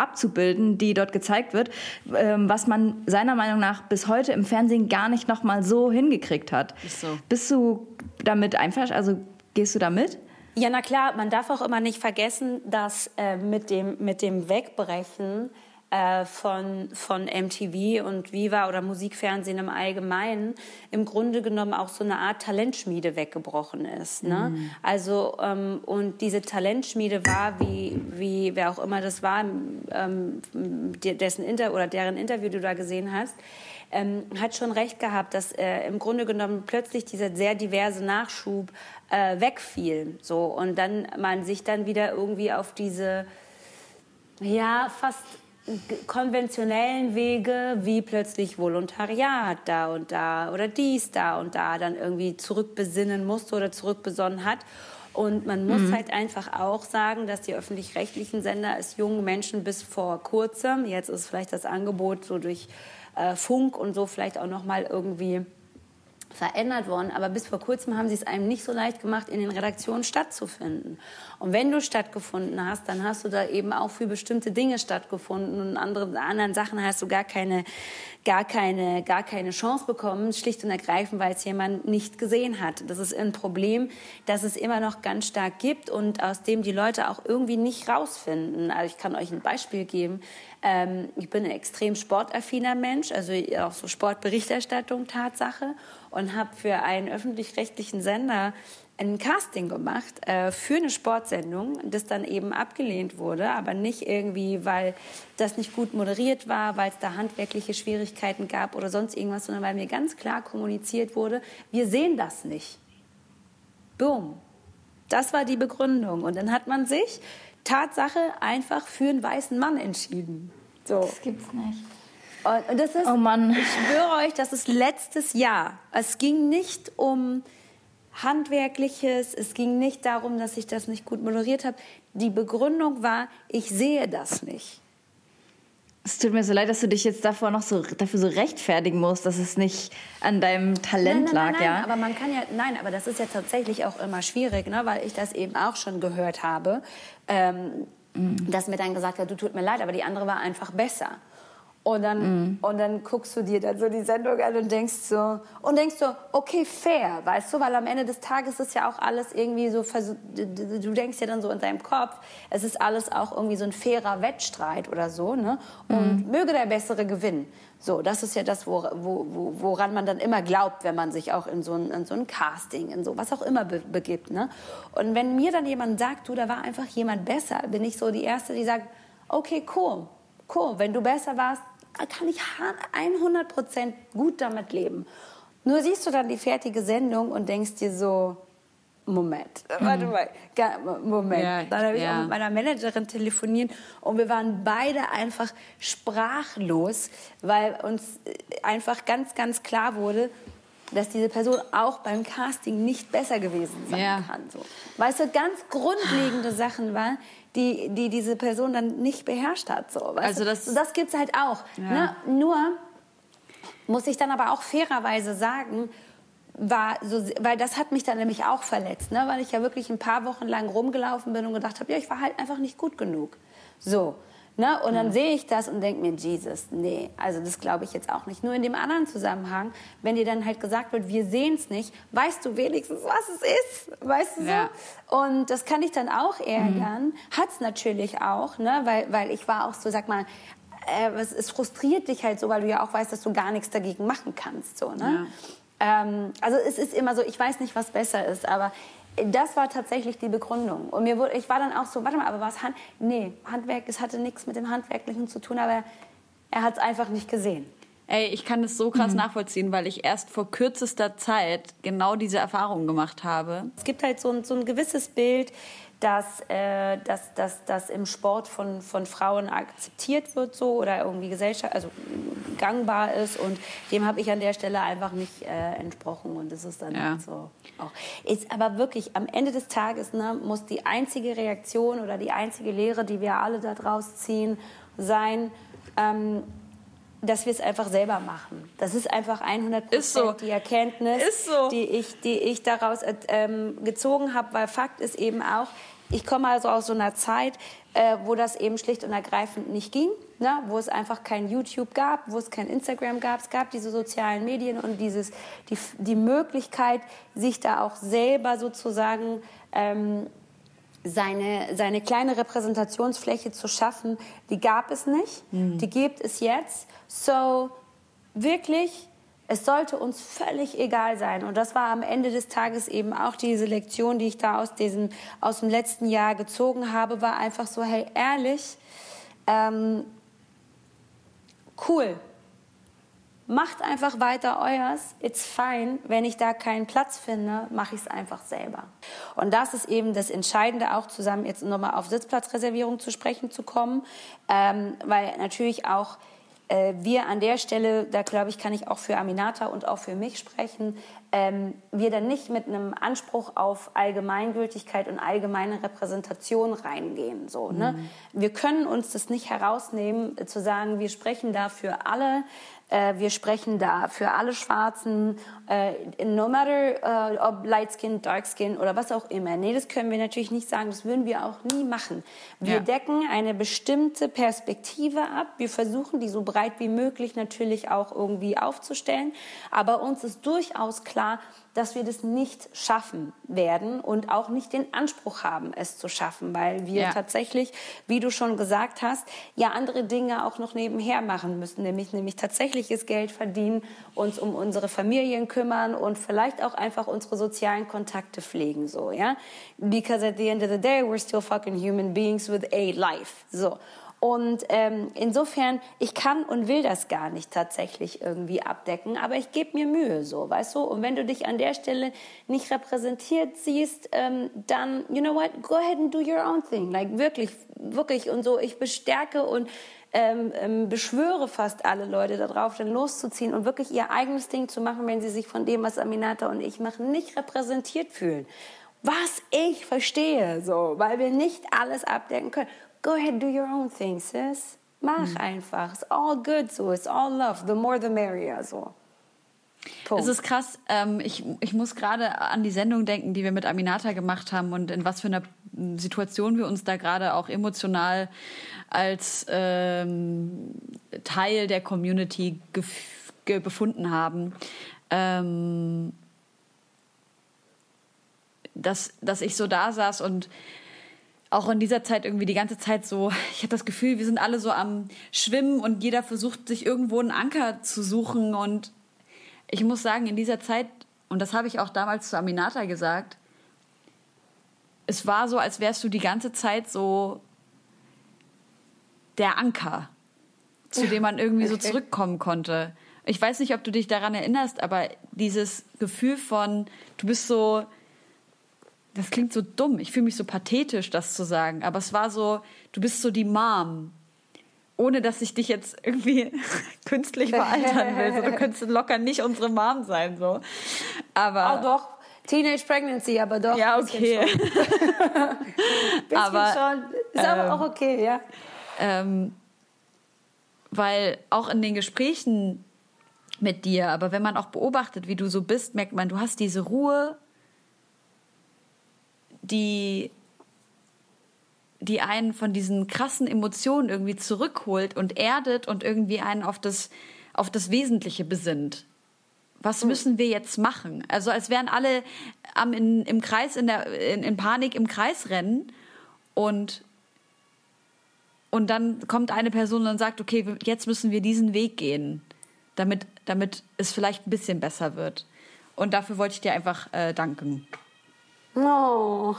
abzubilden, die dort gezeigt wird, ähm, was man seiner Meinung nach bis heute im Fernsehen gar nicht noch mal so hingekriegt hat. So. Bist du damit einfach, also gehst du damit? Ja, na klar, man darf auch immer nicht vergessen, dass äh, mit, dem, mit dem Wegbrechen äh, von, von MTV und Viva oder Musikfernsehen im Allgemeinen im Grunde genommen auch so eine Art Talentschmiede weggebrochen ist. Ne? Mhm. Also ähm, und diese Talentschmiede war, wie, wie wer auch immer das war, ähm, dessen Inter oder deren Interview du da gesehen hast, ähm, hat schon recht gehabt, dass äh, im Grunde genommen plötzlich dieser sehr diverse Nachschub äh, wegfiel. So und dann man sich dann wieder irgendwie auf diese ja fast konventionellen Wege, wie plötzlich Volontariat da und da oder dies da und da dann irgendwie zurückbesinnen musste oder zurückbesonnen hat. Und man muss mhm. halt einfach auch sagen, dass die öffentlich-rechtlichen Sender es jungen Menschen bis vor kurzem, jetzt ist vielleicht das Angebot so durch äh, Funk und so vielleicht auch noch mal irgendwie verändert worden, aber bis vor kurzem haben sie es einem nicht so leicht gemacht, in den Redaktionen stattzufinden. Und wenn du stattgefunden hast, dann hast du da eben auch für bestimmte Dinge stattgefunden und andere anderen Sachen hast du gar keine gar keine, gar keine Chance bekommen, schlicht und ergreifend, weil es jemand nicht gesehen hat. Das ist ein Problem, das es immer noch ganz stark gibt und aus dem die Leute auch irgendwie nicht rausfinden. Also ich kann euch ein Beispiel geben. Ähm, ich bin ein extrem sportaffiner Mensch, also auch so Sportberichterstattung Tatsache und habe für einen öffentlich-rechtlichen Sender ein Casting gemacht äh, für eine Sportsendung, das dann eben abgelehnt wurde, aber nicht irgendwie, weil das nicht gut moderiert war, weil es da handwerkliche Schwierigkeiten gab oder sonst irgendwas, sondern weil mir ganz klar kommuniziert wurde, wir sehen das nicht. Boom. Das war die Begründung. Und dann hat man sich Tatsache einfach für einen weißen Mann entschieden. So. Das gibt's nicht. Und, das ist, oh Mann. ich schwöre euch, das ist letztes Jahr. Es ging nicht um Handwerkliches. Es ging nicht darum, dass ich das nicht gut moderiert habe. Die Begründung war, ich sehe das nicht. Es tut mir so leid, dass du dich jetzt davor noch so dafür so rechtfertigen musst, dass es nicht an deinem Talent nein, nein, lag, nein, ja. Aber man kann ja, nein, aber das ist ja tatsächlich auch immer schwierig, ne, weil ich das eben auch schon gehört habe, ähm, mhm. dass mir dann gesagt hat, du tut mir leid, aber die andere war einfach besser. Und dann, mm. und dann guckst du dir dann so die Sendung an und denkst so, und denkst so, okay, fair, weißt du, weil am Ende des Tages ist ja auch alles irgendwie so, du denkst ja dann so in deinem Kopf, es ist alles auch irgendwie so ein fairer Wettstreit oder so, ne? Und mm. möge der Bessere gewinnen. So, das ist ja das, wo, wo, woran man dann immer glaubt, wenn man sich auch in so ein, in so ein Casting, in so was auch immer be begibt, ne? Und wenn mir dann jemand sagt, du, da war einfach jemand besser, bin ich so die Erste, die sagt, okay, cool, cool, wenn du besser warst, kann ich 100% gut damit leben. Nur siehst du dann die fertige Sendung und denkst dir so, Moment, mhm. warte mal, Moment. Ja, dann habe ich ja. auch mit meiner Managerin telefoniert und wir waren beide einfach sprachlos, weil uns einfach ganz, ganz klar wurde, dass diese Person auch beim Casting nicht besser gewesen sein ja. kann. So. Weil es so ganz grundlegende Sachen waren, die, die diese Person dann nicht beherrscht hat. So, also das, das gibt es halt auch. Ja. Ne? Nur muss ich dann aber auch fairerweise sagen, war so, weil das hat mich dann nämlich auch verletzt, ne? weil ich ja wirklich ein paar Wochen lang rumgelaufen bin und gedacht habe, ja, ich war halt einfach nicht gut genug. So. Ne? Und dann sehe ich das und denke mir, Jesus, nee, also das glaube ich jetzt auch nicht. Nur in dem anderen Zusammenhang, wenn dir dann halt gesagt wird, wir sehen es nicht, weißt du wenigstens, was es ist. Weißt du ja. so? Und das kann ich dann auch ärgern. Mhm. Hat es natürlich auch, ne? weil, weil ich war auch so, sag mal, äh, es, es, frustriert dich halt so, weil du ja auch weißt, dass du gar nichts dagegen machen kannst. So, ne? Ähm, also es ist immer so, ich weiß nicht, was besser ist, aber das war tatsächlich die Begründung. Und mir wurde, ich war dann auch so, warte mal, aber was Hand? Nee, Handwerk, es hatte nichts mit dem Handwerklichen zu tun, aber er hat es einfach nicht gesehen. Ey, ich kann das so krass mhm. nachvollziehen, weil ich erst vor kürzester Zeit genau diese Erfahrung gemacht habe. Es gibt halt so ein, so ein gewisses Bild, dass, äh, dass, dass, dass im Sport von, von Frauen akzeptiert wird so oder irgendwie Gesellschaft, also gangbar ist und dem habe ich an der Stelle einfach nicht äh, entsprochen und das ist dann ja. so auch. Ist aber wirklich am Ende des Tages ne, muss die einzige Reaktion oder die einzige Lehre, die wir alle daraus ziehen, sein, ähm, dass wir es einfach selber machen. Das ist einfach 100 Prozent so. die Erkenntnis, so. die, ich, die ich daraus ähm, gezogen habe, weil Fakt ist eben auch, ich komme also aus so einer Zeit, äh, wo das eben schlicht und ergreifend nicht ging, ne? wo es einfach kein YouTube gab, wo es kein Instagram gab. Es gab diese sozialen Medien und dieses, die, die Möglichkeit, sich da auch selber sozusagen ähm, seine, seine kleine Repräsentationsfläche zu schaffen, die gab es nicht. Mhm. Die gibt es jetzt. So, wirklich, es sollte uns völlig egal sein. Und das war am Ende des Tages eben auch diese Lektion, die ich da aus, diesem, aus dem letzten Jahr gezogen habe, war einfach so, hey, ehrlich, ähm, cool, macht einfach weiter euers, it's fine. Wenn ich da keinen Platz finde, mache ich es einfach selber. Und das ist eben das Entscheidende, auch zusammen jetzt nochmal auf Sitzplatzreservierung zu sprechen zu kommen, ähm, weil natürlich auch äh, wir an der Stelle, da glaube ich, kann ich auch für Aminata und auch für mich sprechen, ähm, wir dann nicht mit einem Anspruch auf Allgemeingültigkeit und allgemeine Repräsentation reingehen. So, ne? Mhm. Wir können uns das nicht herausnehmen, äh, zu sagen, wir sprechen da für alle, wir sprechen da für alle Schwarzen, äh, no matter äh, ob light skin, dark skin oder was auch immer. Nee, das können wir natürlich nicht sagen, das würden wir auch nie machen. Wir ja. decken eine bestimmte Perspektive ab. Wir versuchen, die so breit wie möglich natürlich auch irgendwie aufzustellen. Aber uns ist durchaus klar, dass wir das nicht schaffen werden und auch nicht den Anspruch haben, es zu schaffen, weil wir ja. tatsächlich, wie du schon gesagt hast, ja andere Dinge auch noch nebenher machen müssen, nämlich nämlich tatsächliches Geld verdienen, uns um unsere Familien kümmern und vielleicht auch einfach unsere sozialen Kontakte pflegen, so, ja? Because at the end of the day, we're still fucking human beings with a life, so. Und ähm, insofern, ich kann und will das gar nicht tatsächlich irgendwie abdecken, aber ich gebe mir Mühe so, weißt du? Und wenn du dich an der Stelle nicht repräsentiert siehst, ähm, dann, you know what, go ahead and do your own thing. Like wirklich, wirklich und so. Ich bestärke und ähm, ähm, beschwöre fast alle Leute darauf, dann loszuziehen und wirklich ihr eigenes Ding zu machen, wenn sie sich von dem, was Aminata und ich machen, nicht repräsentiert fühlen was ich verstehe, so, weil wir nicht alles abdecken können go ahead, do your own thing, sis. Mach mhm. einfach. It's all good so. It's all love. The more the merrier so. Punkt. Es ist krass. Ähm, ich, ich muss gerade an die Sendung denken, die wir mit Aminata gemacht haben und in was für einer Situation wir uns da gerade auch emotional als ähm, Teil der Community befunden haben. Ähm, dass, dass ich so da saß und auch in dieser Zeit irgendwie die ganze Zeit so, ich habe das Gefühl, wir sind alle so am Schwimmen und jeder versucht sich irgendwo einen Anker zu suchen. Und ich muss sagen, in dieser Zeit, und das habe ich auch damals zu Aminata gesagt, es war so, als wärst du die ganze Zeit so der Anker, zu dem man irgendwie so zurückkommen konnte. Ich weiß nicht, ob du dich daran erinnerst, aber dieses Gefühl von, du bist so das klingt so dumm. Ich fühle mich so pathetisch, das zu sagen. Aber es war so, du bist so die Mom. Ohne dass ich dich jetzt irgendwie künstlich veraltern will. So, du könntest locker nicht unsere Mom sein. So. Aber. Oh, doch. Teenage Pregnancy, aber doch. Ja, okay. Schon. aber, schon. Ist aber ähm, auch okay, ja. Ähm, weil auch in den Gesprächen mit dir, aber wenn man auch beobachtet, wie du so bist, merkt man, du hast diese Ruhe die, die einen von diesen krassen Emotionen irgendwie zurückholt und erdet und irgendwie einen auf das, auf das Wesentliche besinnt. Was hm. müssen wir jetzt machen? Also als wären alle am in, im Kreis, in, der, in, in Panik im Kreis rennen und und dann kommt eine Person und sagt, okay, jetzt müssen wir diesen Weg gehen, damit, damit es vielleicht ein bisschen besser wird. Und dafür wollte ich dir einfach äh, danken. Oh,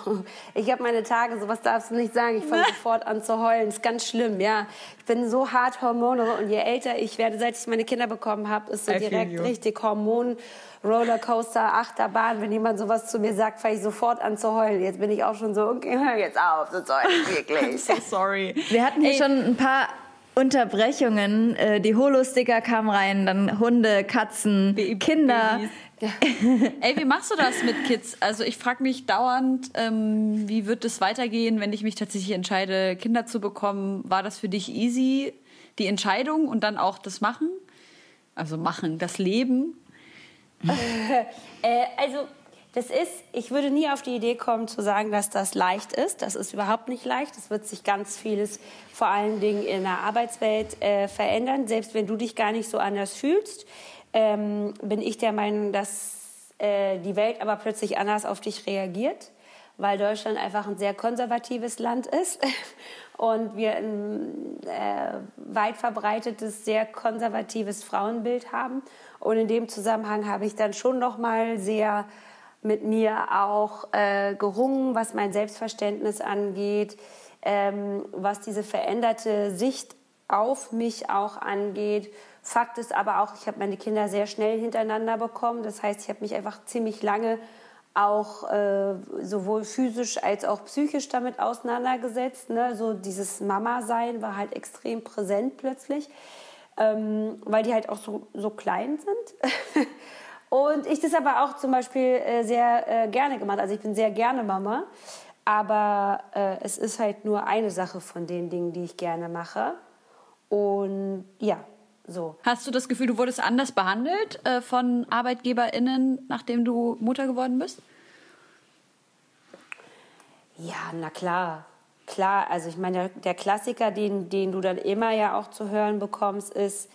ich habe meine Tage, sowas darfst du nicht sagen. Ich fange sofort an zu heulen. Ist ganz schlimm, ja. Ich bin so hart Hormone und je älter ich werde, seit ich meine Kinder bekommen habe, ist so direkt richtig Hormon, Rollercoaster, Achterbahn. Wenn jemand sowas zu mir sagt, fange ich sofort an zu heulen. Jetzt bin ich auch schon so, okay, hör jetzt auf, so Zeug, wirklich. so sorry. Wir hatten hier Ey. schon ein paar Unterbrechungen. Äh, die Holo-Sticker kamen rein, dann Hunde, Katzen, Baby, Kinder. Ey, wie machst du das mit Kids? Also ich frage mich dauernd, ähm, wie wird es weitergehen, wenn ich mich tatsächlich entscheide, Kinder zu bekommen? War das für dich easy, die Entscheidung und dann auch das Machen? Also machen, das Leben? äh, also das ist, ich würde nie auf die Idee kommen zu sagen, dass das leicht ist. Das ist überhaupt nicht leicht. Es wird sich ganz vieles, vor allen Dingen in der Arbeitswelt, äh, verändern. Selbst wenn du dich gar nicht so anders fühlst ähm, bin ich der Meinung, dass äh, die Welt aber plötzlich anders auf dich reagiert, weil Deutschland einfach ein sehr konservatives Land ist und wir ein äh, weit verbreitetes, sehr konservatives Frauenbild haben. Und in dem Zusammenhang habe ich dann schon noch mal sehr mit mir auch äh, gerungen, was mein Selbstverständnis angeht, ähm, was diese veränderte Sicht auf mich auch angeht Fakt ist aber auch, ich habe meine Kinder sehr schnell hintereinander bekommen. Das heißt, ich habe mich einfach ziemlich lange auch äh, sowohl physisch als auch psychisch damit auseinandergesetzt. Ne? So dieses Mama-Sein war halt extrem präsent plötzlich, ähm, weil die halt auch so, so klein sind. Und ich das aber auch zum Beispiel äh, sehr äh, gerne gemacht. Also ich bin sehr gerne Mama, aber äh, es ist halt nur eine Sache von den Dingen, die ich gerne mache. Und ja, so. Hast du das Gefühl, du wurdest anders behandelt äh, von ArbeitgeberInnen, nachdem du Mutter geworden bist? Ja, na klar. Klar, also ich meine, der, der Klassiker, den, den du dann immer ja auch zu hören bekommst, ist,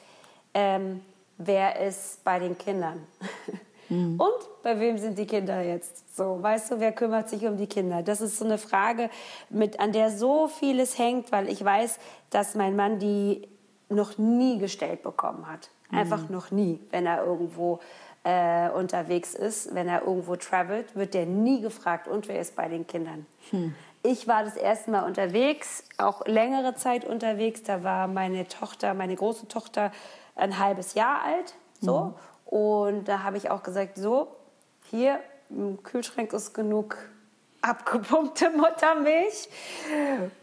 ähm, wer ist bei den Kindern? Mhm. Und bei wem sind die Kinder jetzt? So, weißt du, wer kümmert sich um die Kinder? Das ist so eine Frage, mit, an der so vieles hängt, weil ich weiß, dass mein Mann die noch nie gestellt bekommen hat. Einfach mhm. noch nie, wenn er irgendwo äh, unterwegs ist, wenn er irgendwo travelt, wird der nie gefragt, und wer ist bei den Kindern. Hm. Ich war das erste Mal unterwegs, auch längere Zeit unterwegs. Da war meine Tochter, meine große Tochter, ein halbes Jahr alt. So. Mhm. Und da habe ich auch gesagt, so, hier im Kühlschrank ist genug abgepumpte Muttermilch.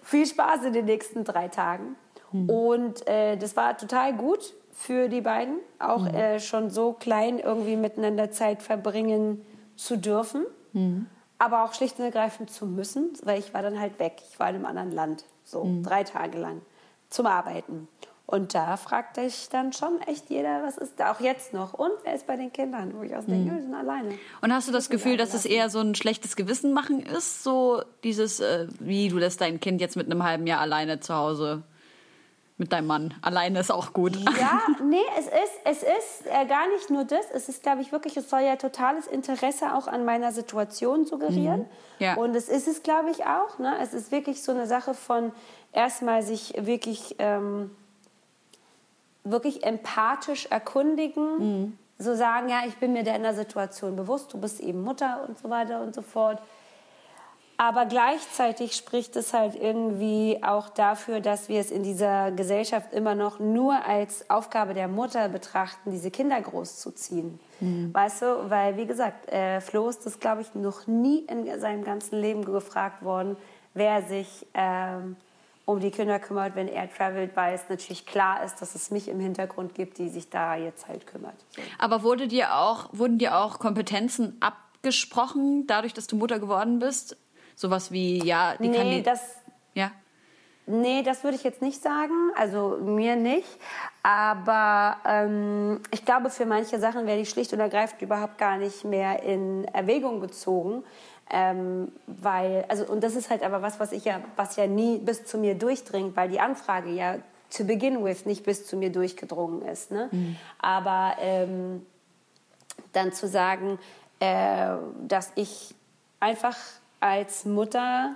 Viel Spaß in den nächsten drei Tagen. Mhm. Und äh, das war total gut für die beiden, auch mhm. äh, schon so klein irgendwie miteinander Zeit verbringen zu dürfen. Mhm. Aber auch schlicht und ergreifend zu müssen, weil ich war dann halt weg. Ich war in einem anderen Land, so mhm. drei Tage lang zum Arbeiten. Und da fragt sich dann schon echt jeder, was ist da auch jetzt noch? Und wer ist bei den Kindern? Wo ich aus denke, mhm. sind alleine. Und hast du das Gefühl, dass es eher so ein schlechtes Gewissen machen ist? So dieses, äh, wie du lässt dein Kind jetzt mit einem halben Jahr alleine zu Hause mit deinem Mann. Alleine ist auch gut. Ja, nee, es ist, es ist äh, gar nicht nur das. Es ist, glaube ich, wirklich, es soll ja totales Interesse auch an meiner Situation suggerieren. Mhm. Ja. Und es ist es, glaube ich, auch. Ne? Es ist wirklich so eine Sache von erstmal sich wirklich, ähm, wirklich empathisch erkundigen. Mhm. So sagen, ja, ich bin mir der Situation bewusst, du bist eben Mutter und so weiter und so fort. Aber gleichzeitig spricht es halt irgendwie auch dafür, dass wir es in dieser Gesellschaft immer noch nur als Aufgabe der Mutter betrachten, diese Kinder großzuziehen. Mhm. Weißt du, weil wie gesagt, äh, Flo ist das, glaube ich, noch nie in seinem ganzen Leben gefragt worden, wer sich ähm, um die Kinder kümmert, wenn er travelt, weil es natürlich klar ist, dass es mich im Hintergrund gibt, die sich da jetzt halt kümmert. Aber wurde dir auch, wurden dir auch Kompetenzen abgesprochen, dadurch, dass du Mutter geworden bist? Sowas wie, ja, die nee, kann die, das, ja? Nee, das würde ich jetzt nicht sagen. Also mir nicht. Aber ähm, ich glaube, für manche Sachen werde ich schlicht und ergreifend überhaupt gar nicht mehr in Erwägung gezogen. Ähm, weil, also, und das ist halt aber was, was ich ja, was ja nie bis zu mir durchdringt, weil die Anfrage ja to begin with nicht bis zu mir durchgedrungen ist. Ne? Mhm. Aber ähm, dann zu sagen, äh, dass ich einfach als Mutter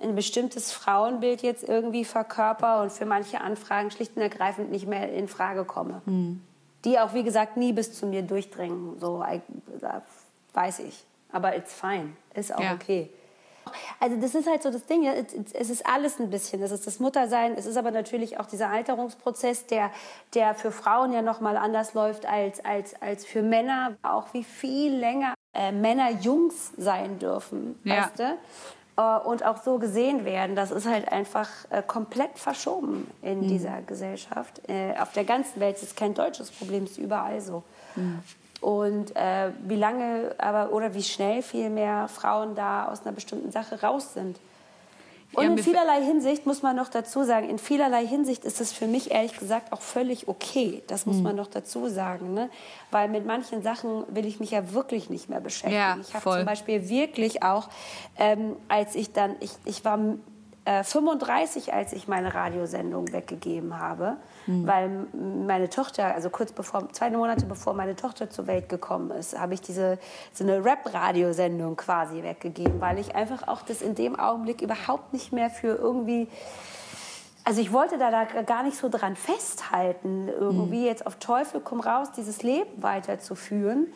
ein bestimmtes Frauenbild jetzt irgendwie verkörper und für manche Anfragen schlicht und ergreifend nicht mehr in Frage komme. Hm. die auch, wie gesagt, nie bis zu mir durchdringen. So, weiß ich. Aber it's fine. Ist auch ja. okay. Also das ist halt so das Ding, es ist alles ein bisschen. Es ist das Muttersein, es ist aber natürlich auch dieser Alterungsprozess, der, der für Frauen ja nochmal anders läuft als, als, als für Männer. Auch wie viel länger äh, Männer Jungs sein dürfen, ja. weißt du? Äh, und auch so gesehen werden. Das ist halt einfach äh, komplett verschoben in mhm. dieser Gesellschaft. Auf der ganzen Welt ist kein deutsches Problem, ist überall so. Mhm. Und wie lange aber oder wie schnell viel mehr Frauen da aus einer bestimmten Sache raus sind. Und in vielerlei Hinsicht muss man noch dazu sagen, in vielerlei Hinsicht ist es für mich ehrlich gesagt auch völlig okay. Das muss mhm. man noch dazu sagen. Ne? Weil mit manchen Sachen will ich mich ja wirklich nicht mehr beschäftigen. Ja, ich habe zum Beispiel wirklich auch, ähm, als ich dann, ich, ich war äh, 35, als ich meine Radiosendung weggegeben habe, mhm. weil meine Tochter, also kurz bevor, zwei Monate bevor meine Tochter zur Welt gekommen ist, habe ich diese so eine Rap-Radiosendung quasi weggegeben, weil ich einfach auch das in dem Augenblick überhaupt nicht mehr für irgendwie also ich wollte da, da gar nicht so dran festhalten, irgendwie mhm. jetzt auf Teufel komm raus, dieses Leben weiterzuführen.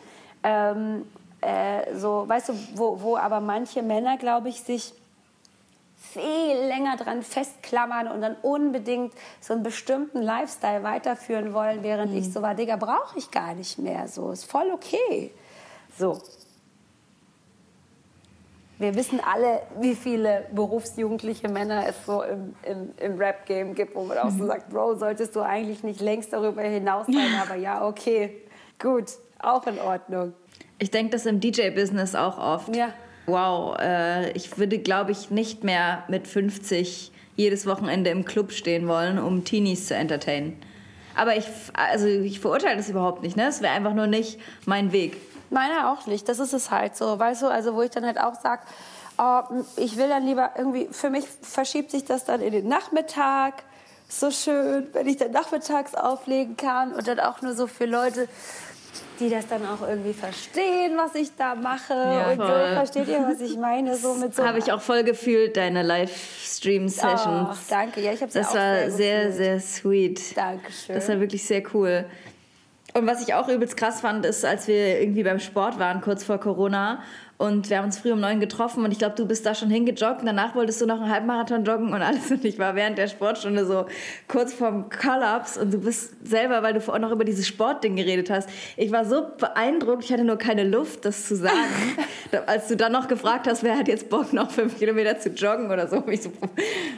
Ähm, äh, so, weißt du, wo, wo aber manche Männer, glaube ich, sich viel länger dran festklammern und dann unbedingt so einen bestimmten Lifestyle weiterführen wollen, während mhm. ich so war, Digga, brauche ich gar nicht mehr. So, ist voll okay. So. Wir wissen alle, wie viele berufsjugendliche Männer es so im, im, im Rap-Game gibt, wo man auch so mhm. sagt, Bro, solltest du eigentlich nicht längst darüber hinaus sein, aber ja, okay, gut, auch in Ordnung. Ich denke das im DJ-Business auch oft. Ja wow, äh, ich würde, glaube ich, nicht mehr mit 50 jedes Wochenende im Club stehen wollen, um Teenies zu entertainen. Aber ich, also ich verurteile das überhaupt nicht. Ne? Es wäre einfach nur nicht mein Weg. Meiner auch nicht. Das ist es halt so. Weißt du, also wo ich dann halt auch sage, oh, ich will dann lieber irgendwie, für mich verschiebt sich das dann in den Nachmittag. So schön, wenn ich dann nachmittags auflegen kann und dann auch nur so für Leute, die das dann auch irgendwie verstehen, was ich da mache. Ja, und so, versteht ihr, was ich meine? So mit so habe ich auch voll gefühlt, deine Livestream-Sessions. Oh, danke, ja, ich habe Das war sehr, sehr, sehr sweet. Dankeschön. Das war wirklich sehr cool. Und was ich auch übelst krass fand, ist, als wir irgendwie beim Sport waren, kurz vor Corona, und wir haben uns früh um neun getroffen und ich glaube, du bist da schon hingejoggt und danach wolltest du noch einen Halbmarathon joggen und alles. Und ich war während der Sportstunde so kurz vorm Collapse und du bist selber, weil du vorhin noch über dieses Sportding geredet hast. Ich war so beeindruckt, ich hatte nur keine Luft, das zu sagen. Als du dann noch gefragt hast, wer hat jetzt Bock, noch fünf Kilometer zu joggen oder so. Ich so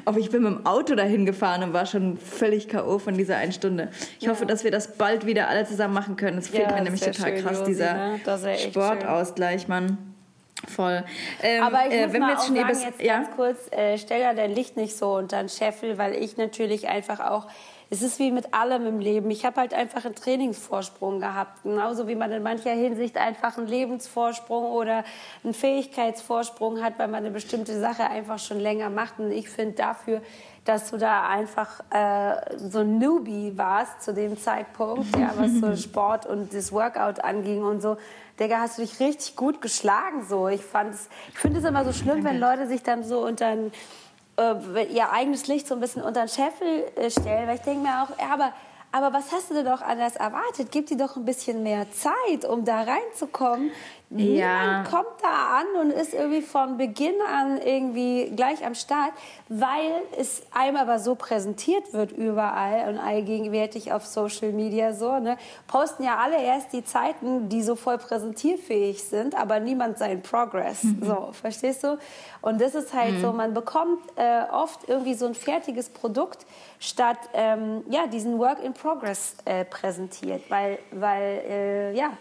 aber ich bin mit dem Auto dahin gefahren und war schon völlig K.O. von dieser einen Stunde. Ich ja. hoffe, dass wir das bald wieder alle zusammen machen können. Es fehlt ja, mir nämlich total schön, krass, Josi, dieser ne? Sportausgleich, Mann. Voll. Ähm, Aber ich äh, muss wenn mal wir jetzt auch sagen, jetzt ja? ganz kurz, äh, stell da dein Licht nicht so unter den Scheffel, weil ich natürlich einfach auch, es ist wie mit allem im Leben. Ich habe halt einfach einen Trainingsvorsprung gehabt, genauso wie man in mancher Hinsicht einfach einen Lebensvorsprung oder einen Fähigkeitsvorsprung hat, weil man eine bestimmte Sache einfach schon länger macht. Und ich finde dafür, dass du da einfach äh, so ein Newbie warst zu dem Zeitpunkt, ja, was so Sport und das Workout anging und so, Digga, hast du dich richtig gut geschlagen so. Ich ich finde es immer so schlimm, wenn Leute sich dann so unter ein, äh, ihr eigenes Licht so ein bisschen unter den Scheffel äh, stellen, weil ich denke mir auch, ja, aber aber was hast du denn doch anders erwartet? Gib dir doch ein bisschen mehr Zeit, um da reinzukommen. Ja. Niemand kommt da an und ist irgendwie von Beginn an irgendwie gleich am Start, weil es einem aber so präsentiert wird überall und allgegenwärtig auf Social Media so. Ne? Posten ja alle erst die Zeiten, die so voll präsentierfähig sind, aber niemand seinen Progress. Mhm. So, verstehst du? Und das ist halt mhm. so, man bekommt äh, oft irgendwie so ein fertiges Produkt statt ähm, ja, diesen Work in Progress äh, präsentiert, weil, weil äh, ja,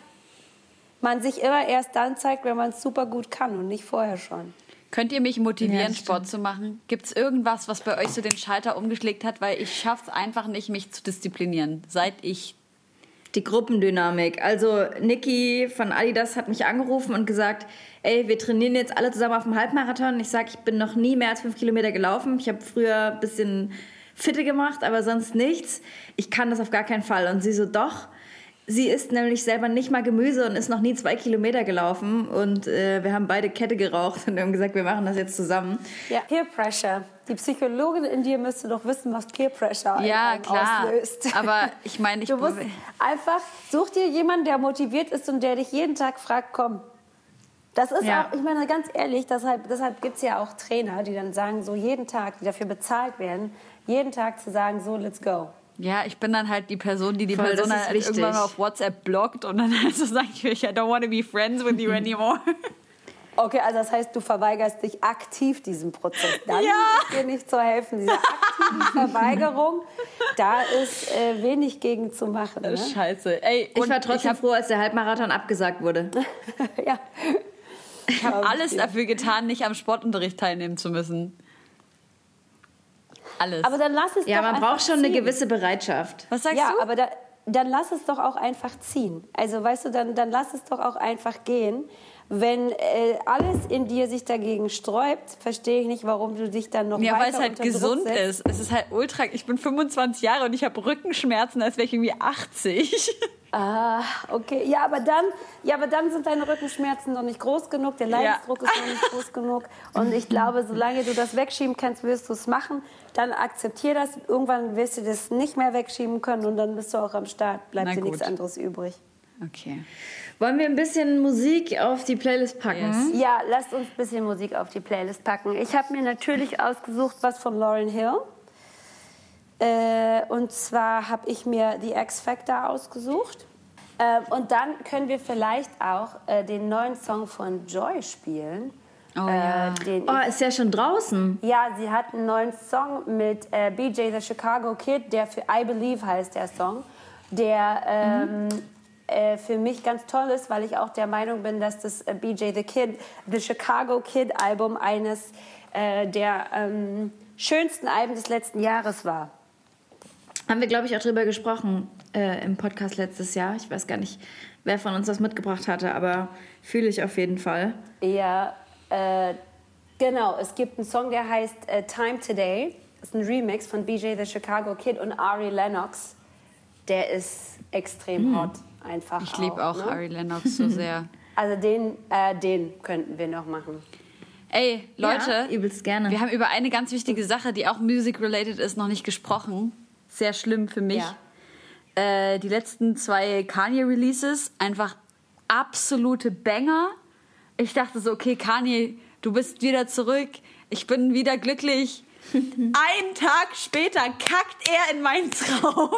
man sich immer erst dann zeigt, wenn man es super gut kann und nicht vorher schon. Könnt ihr mich motivieren, ja, Sport zu machen? Gibt es irgendwas, was bei euch so den Schalter umgeschlägt hat? Weil ich schaffe es einfach nicht, mich zu disziplinieren, seit ich die Gruppendynamik. Also Niki von Adidas hat mich angerufen und gesagt, ey, wir trainieren jetzt alle zusammen auf dem Halbmarathon. Ich sage, ich bin noch nie mehr als fünf Kilometer gelaufen. Ich habe früher ein bisschen Fitte gemacht, aber sonst nichts. Ich kann das auf gar keinen Fall. Und sie so, doch Sie isst nämlich selber nicht mal Gemüse und ist noch nie zwei Kilometer gelaufen. Und äh, wir haben beide Kette geraucht und haben gesagt, wir machen das jetzt zusammen. Ja, Peer Pressure. Die Psychologin in dir müsste doch wissen, was Peer Pressure ja, klar. auslöst. Aber ich meine, ich... Du musst einfach, such dir jemanden, der motiviert ist und der dich jeden Tag fragt, komm, das ist ja. auch, ich meine ganz ehrlich, deshalb, deshalb gibt es ja auch Trainer, die dann sagen, so jeden Tag, die dafür bezahlt werden, jeden Tag zu sagen, so, let's go. Ja, ich bin dann halt die Person, die die Voll, Person halt irgendwann auf WhatsApp blockt und dann halt so sage ich, I don't want to be friends with you anymore. Okay, also das heißt, du verweigerst dich aktiv diesem Prozess. Dann ja. ist dir nicht zu helfen. Diese aktive Verweigerung, da ist äh, wenig gegen zu machen. Ne? Scheiße. Ey, ich war trotzdem froh, als der Halbmarathon abgesagt wurde. ja. Ich habe alles dafür getan, nicht am Sportunterricht teilnehmen zu müssen. Alles. Aber dann lass es ja, doch man braucht schon ziehen. eine gewisse Bereitschaft. Was sagst ja, du? aber da, dann lass es doch auch einfach ziehen. Also weißt du, dann, dann lass es doch auch einfach gehen. Wenn äh, alles in dir sich dagegen sträubt, verstehe ich nicht, warum du dich dann noch ja, weiter Ja, weil es halt gesund ist. Es ist halt ultra. Ich bin 25 Jahre und ich habe Rückenschmerzen, als wäre ich irgendwie 80. Ah, okay. Ja, aber dann, ja, aber dann sind deine Rückenschmerzen noch nicht groß genug, der Leidensdruck ja. ist noch nicht groß genug. Und ich glaube, solange du das wegschieben kannst, wirst du es machen. Dann akzeptier das. Irgendwann wirst du das nicht mehr wegschieben können und dann bist du auch am Start. Bleibt dir nichts anderes übrig. Okay. Wollen wir ein bisschen Musik auf die Playlist packen? Yes. Ja, lasst uns ein bisschen Musik auf die Playlist packen. Ich habe mir natürlich ausgesucht, was von Lauren Hill. Äh, und zwar habe ich mir die X Factor ausgesucht. Äh, und dann können wir vielleicht auch äh, den neuen Song von Joy spielen. Oh, ja. Äh, oh, ist ja schon draußen. Ja, sie hat einen neuen Song mit äh, BJ the Chicago Kid, der für I Believe heißt der Song, der ähm, mhm. äh, für mich ganz toll ist, weil ich auch der Meinung bin, dass das äh, BJ the Kid, the Chicago Kid Album eines der ähm, schönsten Alben des letzten Jahres war. Haben wir, glaube ich, auch drüber gesprochen äh, im Podcast letztes Jahr. Ich weiß gar nicht, wer von uns das mitgebracht hatte, aber fühle ich auf jeden Fall. Ja, äh, genau. Es gibt einen Song, der heißt äh, Time Today. Das ist ein Remix von BJ the Chicago Kid und Ari Lennox. Der ist extrem hm. hot, einfach. Ich liebe auch, auch ne? Ari Lennox so sehr. Also den, äh, den könnten wir noch machen. Ey, Leute, ja, übelst gerne. Wir haben über eine ganz wichtige Sache, die auch music-related ist, noch nicht gesprochen sehr schlimm für mich. Ja. Äh, die letzten zwei Kanye-Releases, einfach absolute Banger. Ich dachte so, okay, Kanye, du bist wieder zurück. Ich bin wieder glücklich. Einen Tag später kackt er in meinen Traum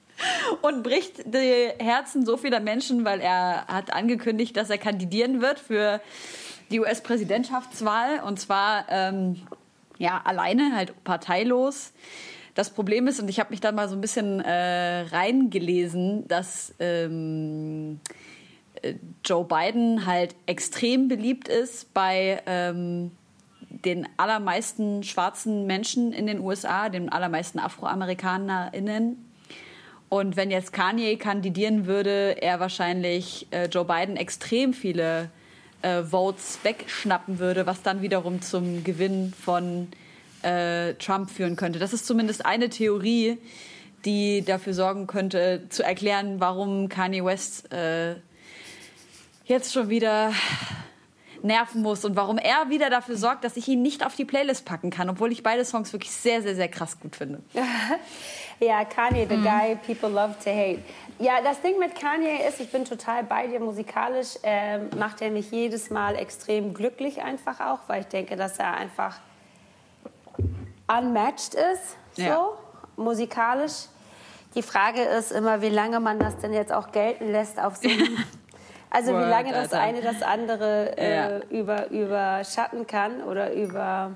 und bricht die Herzen so vieler Menschen, weil er hat angekündigt, dass er kandidieren wird für die US-Präsidentschaftswahl und zwar ähm, ja alleine, halt parteilos. Das Problem ist, und ich habe mich da mal so ein bisschen äh, reingelesen, dass ähm, äh, Joe Biden halt extrem beliebt ist bei ähm, den allermeisten schwarzen Menschen in den USA, den allermeisten AfroamerikanerInnen. Und wenn jetzt Kanye kandidieren würde, er wahrscheinlich äh, Joe Biden extrem viele äh, Votes wegschnappen würde, was dann wiederum zum Gewinn von äh, Trump führen könnte. Das ist zumindest eine Theorie, die dafür sorgen könnte, zu erklären, warum Kanye West äh, jetzt schon wieder nerven muss und warum er wieder dafür sorgt, dass ich ihn nicht auf die Playlist packen kann, obwohl ich beide Songs wirklich sehr, sehr, sehr krass gut finde. ja, Kanye, the mhm. guy people love to hate. Ja, das Ding mit Kanye ist, ich bin total bei dir musikalisch, äh, macht er mich jedes Mal extrem glücklich einfach auch, weil ich denke, dass er einfach unmatched ist, so ja. musikalisch. Die Frage ist immer, wie lange man das denn jetzt auch gelten lässt auf so Also wie lange das eine das andere äh, ja. über, überschatten kann oder über...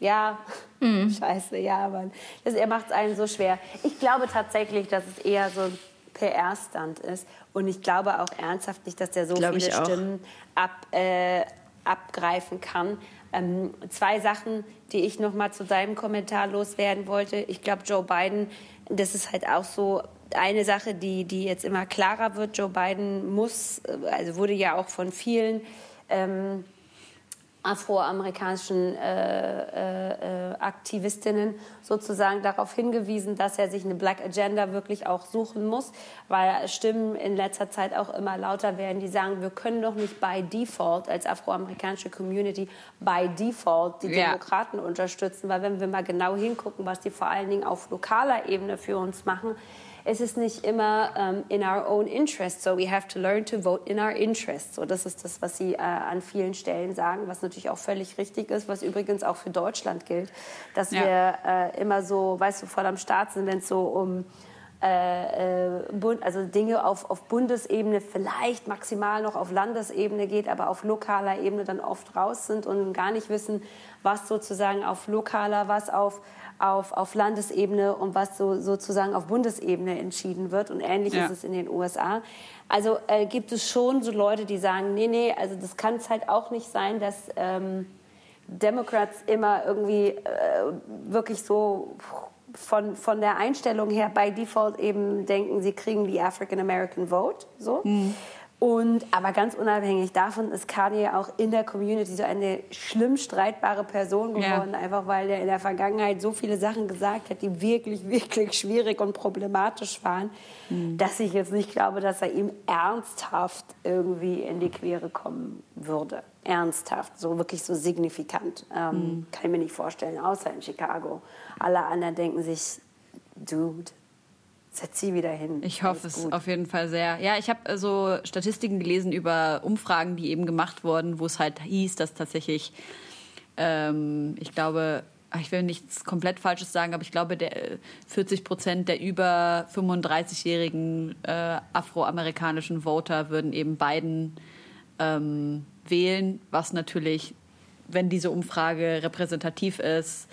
Ja, mhm. scheiße, ja, Mann. Das, er macht es einen so schwer. Ich glaube tatsächlich, dass es eher so ein PR-Stand ist. Und ich glaube auch ernsthaft nicht, dass der so viele Stimmen ab, äh, abgreifen kann. Ähm, zwei Sachen, die ich noch mal zu deinem Kommentar loswerden wollte. Ich glaube, Joe Biden, das ist halt auch so eine Sache, die, die jetzt immer klarer wird. Joe Biden muss, also wurde ja auch von vielen ähm, afroamerikanischen äh, äh, äh, Aktivistinnen sozusagen darauf hingewiesen, dass er sich eine Black Agenda wirklich auch suchen muss, weil Stimmen in letzter Zeit auch immer lauter werden, die sagen, wir können doch nicht by default als afroamerikanische Community by default die ja. Demokraten unterstützen, weil wenn wir mal genau hingucken, was die vor allen Dingen auf lokaler Ebene für uns machen, es ist nicht immer um, in our own interest. So we have to learn to vote in our interest. So das ist das, was Sie äh, an vielen Stellen sagen, was natürlich auch völlig richtig ist, was übrigens auch für Deutschland gilt, dass ja. wir äh, immer so, weißt du, voll am Start sind, wenn es so um äh, äh also Dinge auf, auf Bundesebene vielleicht maximal noch auf Landesebene geht, aber auf lokaler Ebene dann oft raus sind und gar nicht wissen, was sozusagen auf lokaler, was auf auf, auf Landesebene und was so, sozusagen auf Bundesebene entschieden wird. Und ähnlich ja. ist es in den USA. Also äh, gibt es schon so Leute, die sagen, nee, nee, also das kann es halt auch nicht sein, dass ähm, Democrats immer irgendwie äh, wirklich so von, von der Einstellung her bei Default eben denken, sie kriegen die African American Vote. So. Mhm. Und, aber ganz unabhängig davon ist Kanye auch in der Community so eine schlimm streitbare Person geworden, ja. einfach weil er in der Vergangenheit so viele Sachen gesagt hat, die wirklich, wirklich schwierig und problematisch waren, mhm. dass ich jetzt nicht glaube, dass er ihm ernsthaft irgendwie in die Quere kommen würde. Ernsthaft, so wirklich so signifikant. Ähm, mhm. Kann ich mir nicht vorstellen, außer in Chicago. Alle anderen denken sich, Dude, setz sie wieder hin. Ich hoffe es auf jeden Fall sehr. Ja, ich habe äh, so Statistiken gelesen über Umfragen, die eben gemacht wurden, wo es halt hieß, dass tatsächlich, ähm, ich glaube, ich will nichts komplett Falsches sagen, aber ich glaube, der 40 äh, Prozent der über 35-jährigen äh, afroamerikanischen Voter würden eben Biden ähm, wählen, was natürlich, wenn diese Umfrage repräsentativ ist,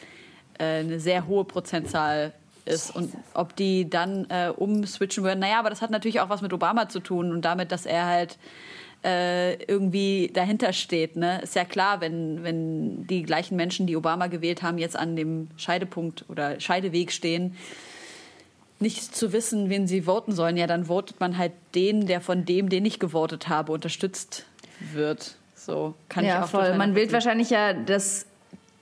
äh, eine sehr hohe Prozentzahl ist und ob die dann äh, umswitchen würden. Naja, aber das hat natürlich auch was mit Obama zu tun und damit, dass er halt äh, irgendwie dahinter steht. Ne? Ist ja klar, wenn, wenn die gleichen Menschen, die Obama gewählt haben, jetzt an dem Scheidepunkt oder Scheideweg stehen, nicht zu wissen, wen sie voten sollen, ja, dann votet man halt den, der von dem, den ich gewotet habe, unterstützt wird. So kann ja, ich auch voll. Man wählt wahrscheinlich ja das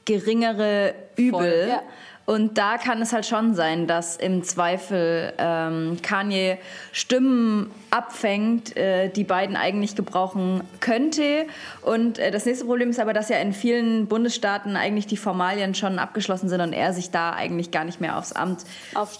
geringere Übel. Ja. Und da kann es halt schon sein, dass im Zweifel ähm, Kanye Stimmen abfängt, äh, die Biden eigentlich gebrauchen könnte. Und äh, das nächste Problem ist aber, dass ja in vielen Bundesstaaten eigentlich die Formalien schon abgeschlossen sind und er sich da eigentlich gar nicht mehr aufs Amt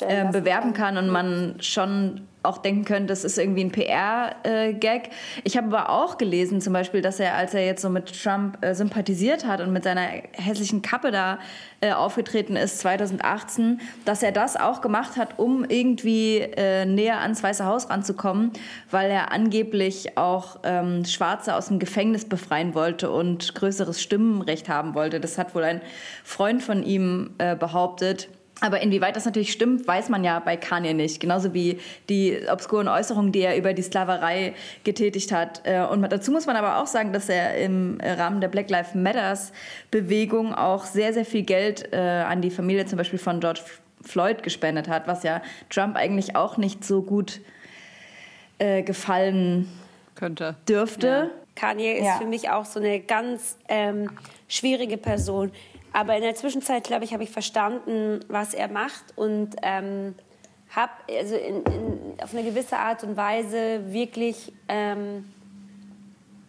äh, bewerben kann und man schon auch denken können, das ist irgendwie ein PR-Gag. ich habe aber auch gelesen, zum Beispiel, dass er, als er jetzt so mit Trump äh, sympathisiert hat und mit seiner hässlichen Kappe da äh, aufgetreten ist 2018, dass er das auch gemacht hat, um irgendwie äh, näher ans Weiße Haus ranzukommen, weil er angeblich auch ähm, Schwarze aus dem Gefängnis befreien wollte und größeres Stimmenrecht haben wollte. Das hat wohl ein Freund von ihm behauptet. Aber inwieweit das natürlich stimmt, weiß man ja bei Kanye nicht. Genauso wie die obskuren Äußerungen, die er über die Sklaverei getätigt hat. Äh, und dazu muss man aber auch sagen, dass er im Rahmen der Black Lives Matters Bewegung auch sehr, sehr viel Geld äh, an die Familie zum Beispiel von George Floyd gespendet hat, was ja Trump eigentlich auch nicht so gut äh, gefallen könnte. Dürfte. Ja. Kanye ist ja. für mich auch so eine ganz ähm, schwierige Person. Aber in der Zwischenzeit, glaube ich, habe ich verstanden, was er macht und ähm, habe also in, in, auf eine gewisse Art und Weise wirklich ähm,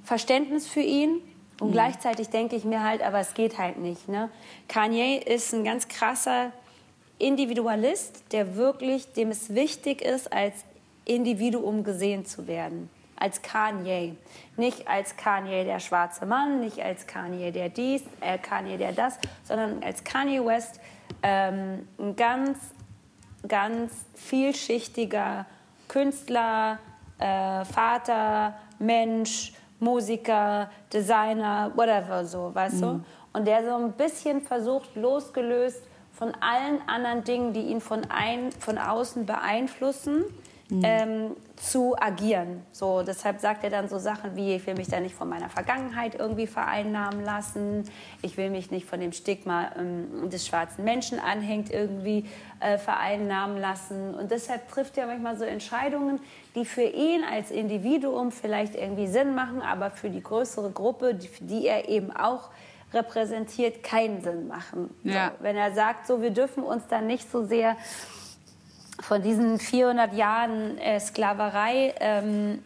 Verständnis für ihn. Und mhm. gleichzeitig denke ich mir halt, aber es geht halt nicht. Ne? Kanye ist ein ganz krasser Individualist, der wirklich, dem es wichtig ist, als Individuum gesehen zu werden als Kanye. Nicht als Kanye der schwarze Mann, nicht als Kanye der dies, äh, Kanye der das, sondern als Kanye West ähm, ein ganz, ganz vielschichtiger Künstler, äh, Vater, Mensch, Musiker, Designer, whatever so, weißt mhm. du? Und der so ein bisschen versucht, losgelöst von allen anderen Dingen, die ihn von, ein, von außen beeinflussen, mhm. ähm, zu agieren. So, deshalb sagt er dann so Sachen wie, ich will mich da nicht von meiner Vergangenheit irgendwie vereinnahmen lassen, ich will mich nicht von dem Stigma ähm, des schwarzen Menschen anhängt irgendwie äh, vereinnahmen lassen. Und deshalb trifft er manchmal so Entscheidungen, die für ihn als Individuum vielleicht irgendwie Sinn machen, aber für die größere Gruppe, die, die er eben auch repräsentiert, keinen Sinn machen. Ja. So, wenn er sagt, so wir dürfen uns dann nicht so sehr von diesen 400 Jahren äh, Sklaverei ähm,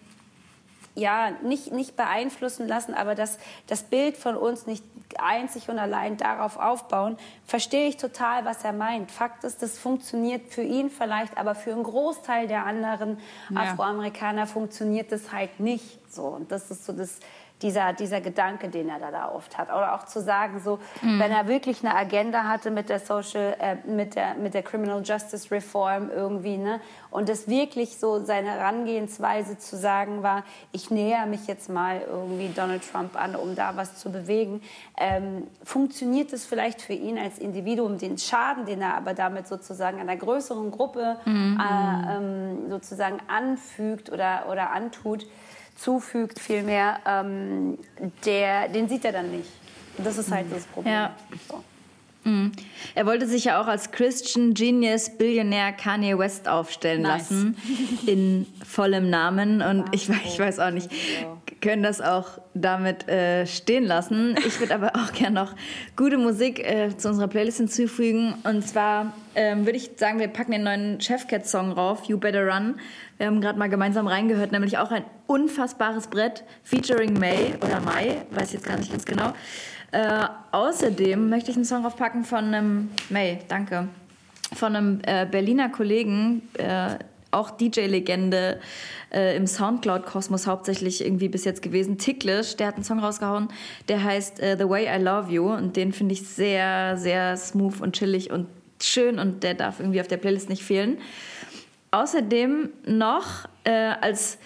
ja, nicht, nicht beeinflussen lassen, aber das, das Bild von uns nicht einzig und allein darauf aufbauen, verstehe ich total, was er meint. Fakt ist, das funktioniert für ihn vielleicht, aber für einen Großteil der anderen ja. Afroamerikaner funktioniert das halt nicht so. Und das ist so das, dieser, dieser Gedanke, den er da, da oft hat. Oder auch zu sagen, so, mhm. wenn er wirklich eine Agenda hatte mit der Social, äh, mit, der, mit der Criminal Justice Reform irgendwie, ne, und es wirklich so seine Herangehensweise zu sagen war, ich näher mich jetzt mal irgendwie Donald Trump an, um da was zu bewegen, ähm, funktioniert es vielleicht für ihn als Individuum, den Schaden, den er aber damit sozusagen einer größeren Gruppe mhm. äh, ähm, sozusagen anfügt oder, oder antut, zufügt, vielmehr, ähm, der, den sieht er dann nicht. Das ist halt das Problem. Ja. So. Mhm. Er wollte sich ja auch als Christian Genius Billionär Kanye West aufstellen nice. lassen, in vollem Namen. Und ich, ich weiß auch nicht, können das auch damit äh, stehen lassen. Ich würde aber auch gerne noch gute Musik äh, zu unserer Playlist hinzufügen. Und zwar ähm, würde ich sagen, wir packen den neuen Chefcat-Song rauf, You Better Run. Wir haben gerade mal gemeinsam reingehört, nämlich auch ein unfassbares Brett featuring May oder Mai, weiß ich jetzt gar nicht ganz genau. Äh, außerdem möchte ich einen Song aufpacken von einem, May, danke, von einem äh, Berliner Kollegen, äh, auch DJ-Legende äh, im Soundcloud-Kosmos hauptsächlich irgendwie bis jetzt gewesen, Ticklish, der hat einen Song rausgehauen, der heißt äh, The Way I Love You und den finde ich sehr, sehr smooth und chillig und schön und der darf irgendwie auf der Playlist nicht fehlen. Außerdem noch, äh, als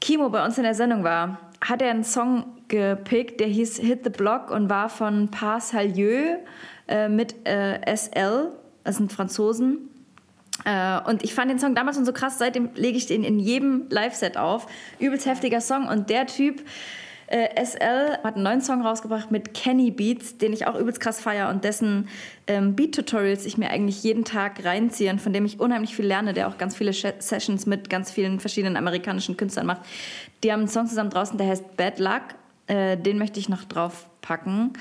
Kimo bei uns in der Sendung war, hat er einen Song gepickt, der hieß Hit the Block und war von Pas Salieu äh, mit äh, SL, das sind Franzosen. Äh, und ich fand den Song damals schon so krass, seitdem lege ich den in jedem Live-Set auf. Übelst heftiger Song und der Typ äh, SL hat einen neuen Song rausgebracht mit Kenny Beats, den ich auch übelst krass feiere und dessen ähm, Beat-Tutorials ich mir eigentlich jeden Tag reinziehe und von dem ich unheimlich viel lerne, der auch ganz viele Sessions mit ganz vielen verschiedenen amerikanischen Künstlern macht. Die haben einen Song zusammen draußen, der heißt Bad Luck. Äh, den möchte ich noch drauf packen.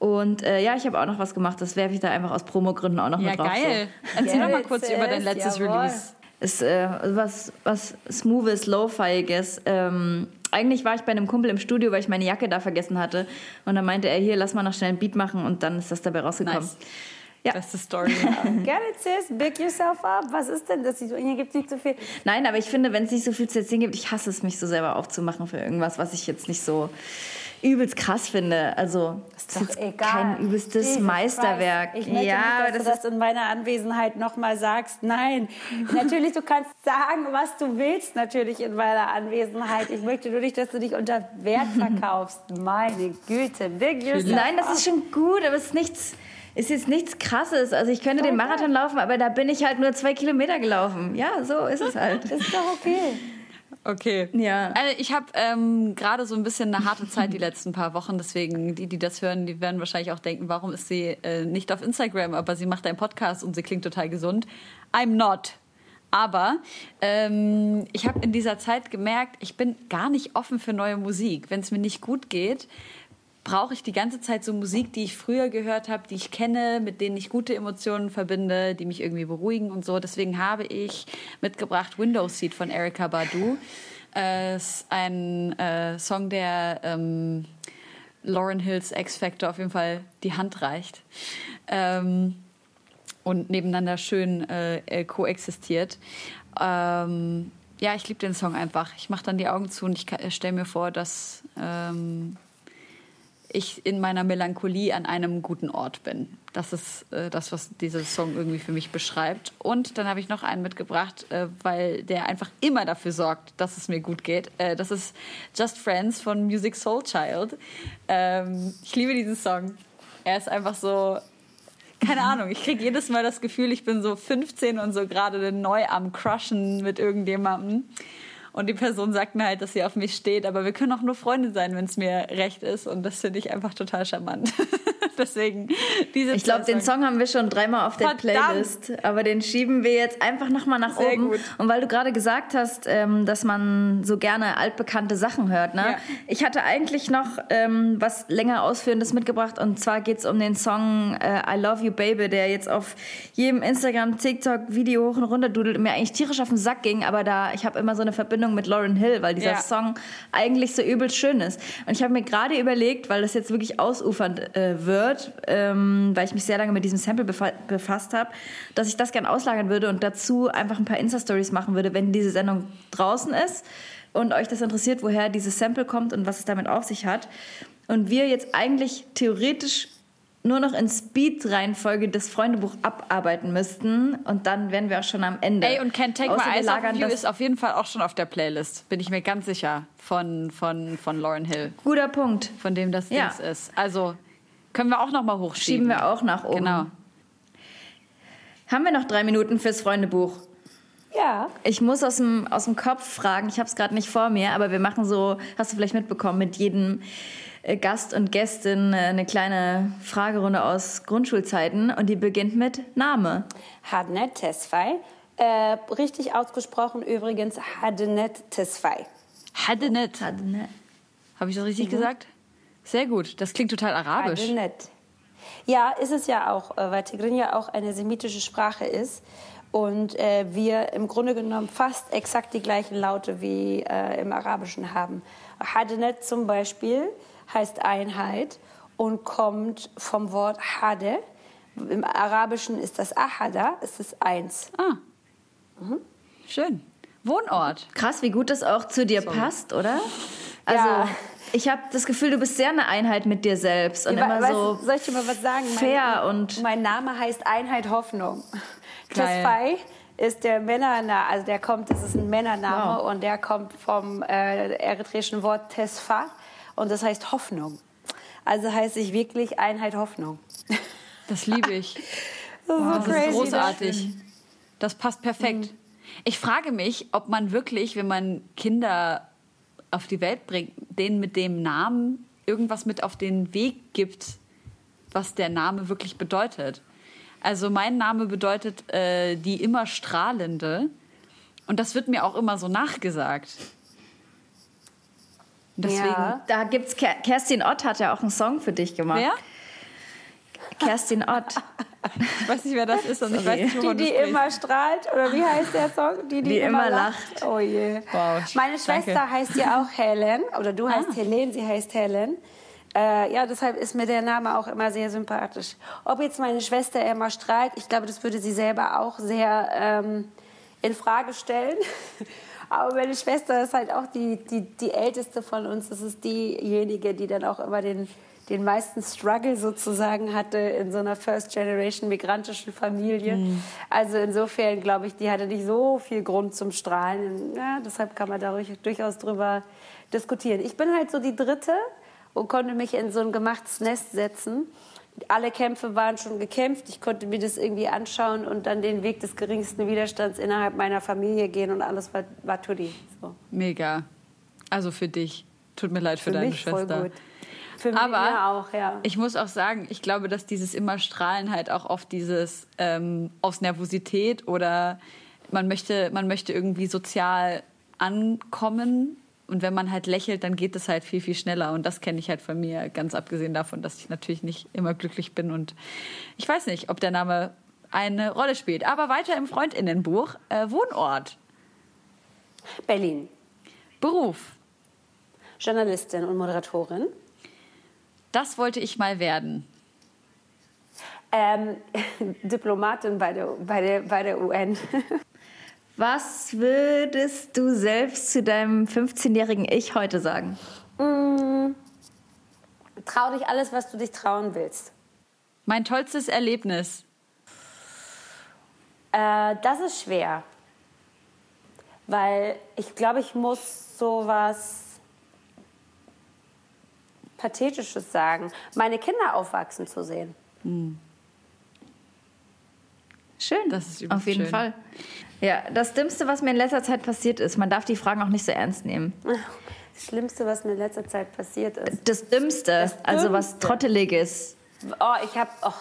Und äh, ja, ich habe auch noch was gemacht. Das werfe ich da einfach aus Promogründen auch noch ja, mit drauf. Ja, geil. So. Erzähl doch mal kurz über dein letztes jawohl. Release. Ist äh, was, was Smoothes, Lo-Fiiges. Ähm, eigentlich war ich bei einem Kumpel im Studio, weil ich meine Jacke da vergessen hatte. Und dann meinte er, hier, lass mal noch schnell ein Beat machen. Und dann ist das dabei rausgekommen. Nice. Ja. Beste Story. Get it, sis. Big yourself up. Was ist denn das? Hier gibt es nicht so viel. Nein, aber ich finde, wenn es nicht so viel zu erzählen gibt, ich hasse es, mich so selber aufzumachen für irgendwas, was ich jetzt nicht so übelst krass finde. Also, ist doch egal. kein übelstes Jesus Meisterwerk. Christ. Ich möchte ja, nicht, dass das du das in meiner Anwesenheit nochmal sagst. Nein, natürlich, du kannst sagen, was du willst, natürlich in meiner Anwesenheit. Ich möchte nur nicht, dass du dich unter Wert verkaufst. Meine Güte, yourself Nein, das ist schon gut, aber es ist nichts ist jetzt nichts Krasses. Also ich könnte den Marathon laufen, aber da bin ich halt nur zwei Kilometer gelaufen. Ja, so ist es halt. ist doch okay. Okay. Ja. Also ich habe ähm, gerade so ein bisschen eine harte Zeit die letzten paar Wochen. Deswegen, die, die das hören, die werden wahrscheinlich auch denken, warum ist sie äh, nicht auf Instagram, aber sie macht einen Podcast und sie klingt total gesund. I'm not. Aber ähm, ich habe in dieser Zeit gemerkt, ich bin gar nicht offen für neue Musik. Wenn es mir nicht gut geht, brauche ich die ganze Zeit so Musik, die ich früher gehört habe, die ich kenne, mit denen ich gute Emotionen verbinde, die mich irgendwie beruhigen und so. Deswegen habe ich mitgebracht Windows Seat von Erika Badu. Äh, ist ein äh, Song, der ähm, Lauren Hills X Factor auf jeden Fall die Hand reicht. Ähm, und nebeneinander schön äh, äh koexistiert. Ähm, ja, ich liebe den Song einfach. Ich mache dann die Augen zu und ich stelle mir vor, dass ähm, ich in meiner Melancholie an einem guten Ort bin. Das ist äh, das, was dieser Song irgendwie für mich beschreibt. Und dann habe ich noch einen mitgebracht, äh, weil der einfach immer dafür sorgt, dass es mir gut geht. Äh, das ist Just Friends von Music Soul Child. Ähm, ich liebe diesen Song. Er ist einfach so keine Ahnung, ich kriege jedes Mal das Gefühl, ich bin so 15 und so gerade neu am Crushen mit irgendjemandem. Und die Person sagt mir halt, dass sie auf mich steht, aber wir können auch nur Freunde sein, wenn es mir recht ist. Und das finde ich einfach total charmant. Deswegen diese Ich glaube, den Song haben wir schon dreimal auf der Verdammt. Playlist, aber den schieben wir jetzt einfach nochmal nach Sehr oben. gut. Und weil du gerade gesagt hast, ähm, dass man so gerne altbekannte Sachen hört, ne? Ja. Ich hatte eigentlich noch ähm, was länger Ausführendes mitgebracht und zwar geht es um den Song äh, I Love You Baby, der jetzt auf jedem Instagram, TikTok Video hoch und runter dudelt und mir eigentlich tierisch auf den Sack ging, aber da ich habe immer so eine Verbindung mit Lauren Hill, weil dieser Ja. Song eigentlich so übel schön ist. Und ich habe mir gerade überlegt, weil das jetzt wirklich ausufernd äh, wird, ähm, weil ich mich sehr lange mit diesem Sample befa befasst habe, dass ich das gern auslagern würde und dazu einfach ein paar Insta-Stories machen würde, wenn diese Sendung draußen ist und euch das interessiert, woher dieses Sample kommt und was es damit auf sich hat. Und wir jetzt eigentlich theoretisch nur noch in Speed-Reihenfolge das Freundebuch abarbeiten müssten und dann wären wir auch schon am Ende. Ey, und Can't Take Außer My Eyes Off You ist auf jeden Fall auch schon auf der Playlist. Bin ich mir ganz sicher. Von, von, von Lauren Hill. Guter Punkt. Von dem das Ja. Dings ist. Also können wir auch noch mal hochschieben. Schieben wir auch nach oben. Genau. Haben wir noch drei Minuten fürs Freundebuch? Ja. Ich muss aus dem, aus dem Kopf fragen, ich habe es gerade nicht vor mir, aber wir machen so, hast du vielleicht mitbekommen, mit jedem äh, Gast und Gästin äh, eine kleine Fragerunde aus Grundschulzeiten und die beginnt mit Name. Hadnet Tesfay. Äh, richtig ausgesprochen übrigens Hadnet Tesfay. Hatte nicht. Habe ich das richtig gesagt? Sehr gut. Das klingt total arabisch. Hadnet. Ja, ist es ja auch, äh, weil Tigrin ja auch eine semitische Sprache ist und äh, wir im Grunde genommen fast exakt die gleichen Laute wie äh, im Arabischen haben. Hadnet zum Beispiel heißt Einheit und kommt vom Wort Hade. Im Arabischen ist das Ahada, ist es eins. Ah. Schön. Wohnort. Krass, wie gut das auch zu dir passt, oder? Also, Ja. Ich habe das Gefühl, du bist sehr eine Einheit mit dir selbst und Ja, immer weißt so soll ich dir mal was sagen? fair mein, und mein Name heißt Einheit Hoffnung. Geil. Tesfay ist der Männername, also der kommt, das ist ein Männername Wow. und der kommt vom äh, eritreischen Wort Tesfa und das heißt Hoffnung. Also heißt ich wirklich Einheit Hoffnung. Das liebe ich. Das ist so Das crazy. ist großartig. Das passt perfekt. Ich frage mich, ob man wirklich, wenn man Kinder auf die Welt bringt, denen mit dem Namen irgendwas mit auf den Weg gibt, was der Name wirklich bedeutet. Also mein Name bedeutet äh, die immer strahlende und das wird mir auch immer so nachgesagt. Deswegen. Ja. da gibt's Ker Kerstin Ott hat ja auch einen Song für dich gemacht. Wer? Kerstin Ott. Ich weiß nicht, wer das ist und ich Sorry. weiß nicht, Die, die immer strahlt, oder wie heißt der Song? Die, die, Die immer, immer lacht. Oh je. Wow, Meine danke. Schwester heißt ja auch Helen, oder du heißt Helen, sie heißt Helen. Äh, ja, deshalb ist mir der Name auch immer sehr sympathisch. Ob jetzt meine Schwester immer strahlt, ich glaube, das würde sie selber auch sehr ähm, in Frage stellen. Aber meine Schwester ist halt auch die, die, die älteste von uns. Das ist diejenige, die dann auch immer den, den meisten Struggle sozusagen hatte in so einer First-Generation migrantischen Familie. Also insofern glaube ich, die hatte nicht so viel Grund zum Strahlen. Ja, deshalb kann man da ruhig- durchaus drüber diskutieren. Ich bin halt so die Dritte und konnte mich in so ein gemachtes Nest setzen. Alle Kämpfe waren schon gekämpft. Ich konnte mir das irgendwie anschauen und dann den Weg des geringsten Widerstands innerhalb meiner Familie gehen und alles war, war Tutti. So. Mega. Also für dich. Tut mir leid für, Für deine mich voll Schwester. gut. Für Aber mich ja auch, ja. ich muss auch sagen, ich glaube, dass dieses immer Strahlen halt auch oft dieses ähm, aus Nervosität oder man möchte, man möchte irgendwie sozial ankommen. Und wenn man halt lächelt, dann geht es halt viel, viel schneller. Und das kenne ich halt von mir, ganz abgesehen davon, dass ich natürlich nicht immer glücklich bin. Und ich weiß nicht, ob der Name eine Rolle spielt. Aber weiter im Freundinnenbuch. Äh, Wohnort, Berlin. Beruf. Journalistin und Moderatorin. Das wollte ich mal werden. Ähm, Diplomatin bei der, bei, der, bei der UN. Was würdest du selbst zu deinem 15-jährigen Ich heute sagen? Trau dich alles, was du dich trauen willst. Mein tollstes Erlebnis. Äh, das ist schwer. Weil ich glaube, ich muss sowas Pathetisches sagen. Meine Kinder aufwachsen zu sehen. Schön. Das ist Auf jeden schön. Fall. Ja, das Dümmste, was mir in letzter Zeit passiert ist, man darf die Fragen auch nicht so ernst nehmen. Das Schlimmste, was mir in letzter Zeit passiert ist. Das Dümmste, also was Dümmste. Trotteliges. Oh, ich habe, oh,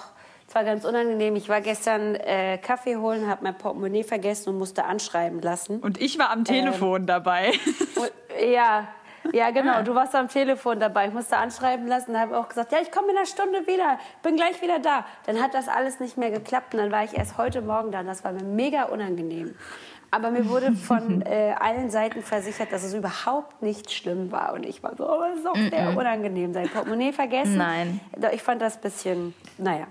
es war ganz unangenehm. Ich war gestern äh, Kaffee holen, habe mein Portemonnaie vergessen und musste anschreiben lassen. Und ich war am Telefon dabei. Und, ja, ja, genau. Du warst am Telefon dabei. Ich musste anschreiben lassen. Da habe auch gesagt, ja, ich komme in einer Stunde wieder. Bin gleich wieder da. Dann hat das alles nicht mehr geklappt. Und dann war ich erst heute Morgen da. Und das war mir mega unangenehm. Aber mir wurde von äh, allen Seiten versichert, dass es überhaupt nicht schlimm war. Und ich war so, oh, das ist auch sehr unangenehm. Sein Portemonnaie vergessen. Nein. Doch, Ich fand das ein bisschen, naja.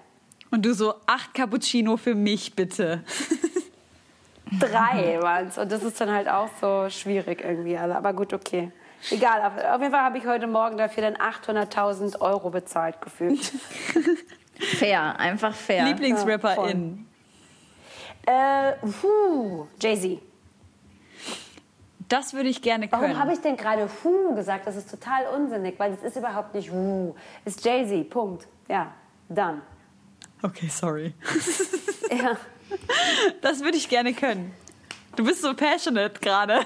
Und du so, acht Cappuccino für mich, bitte. Drei waren es. Und das ist dann halt auch so schwierig irgendwie. Aber gut, okay. Egal, auf, auf jeden Fall habe ich heute Morgen dafür dann 800.000 Euro bezahlt gefühlt. Fair, einfach fair. Lieblingsrapperin. äh, puh, Jay-Z. Das würde ich gerne können. Warum habe ich denn gerade Hu gesagt? Das ist total unsinnig, weil es ist überhaupt nicht Hu. Es ist Jay-Z, Punkt. Ja, dann. Okay, sorry. Ja. Das würde ich gerne können. Du bist so passionate gerade.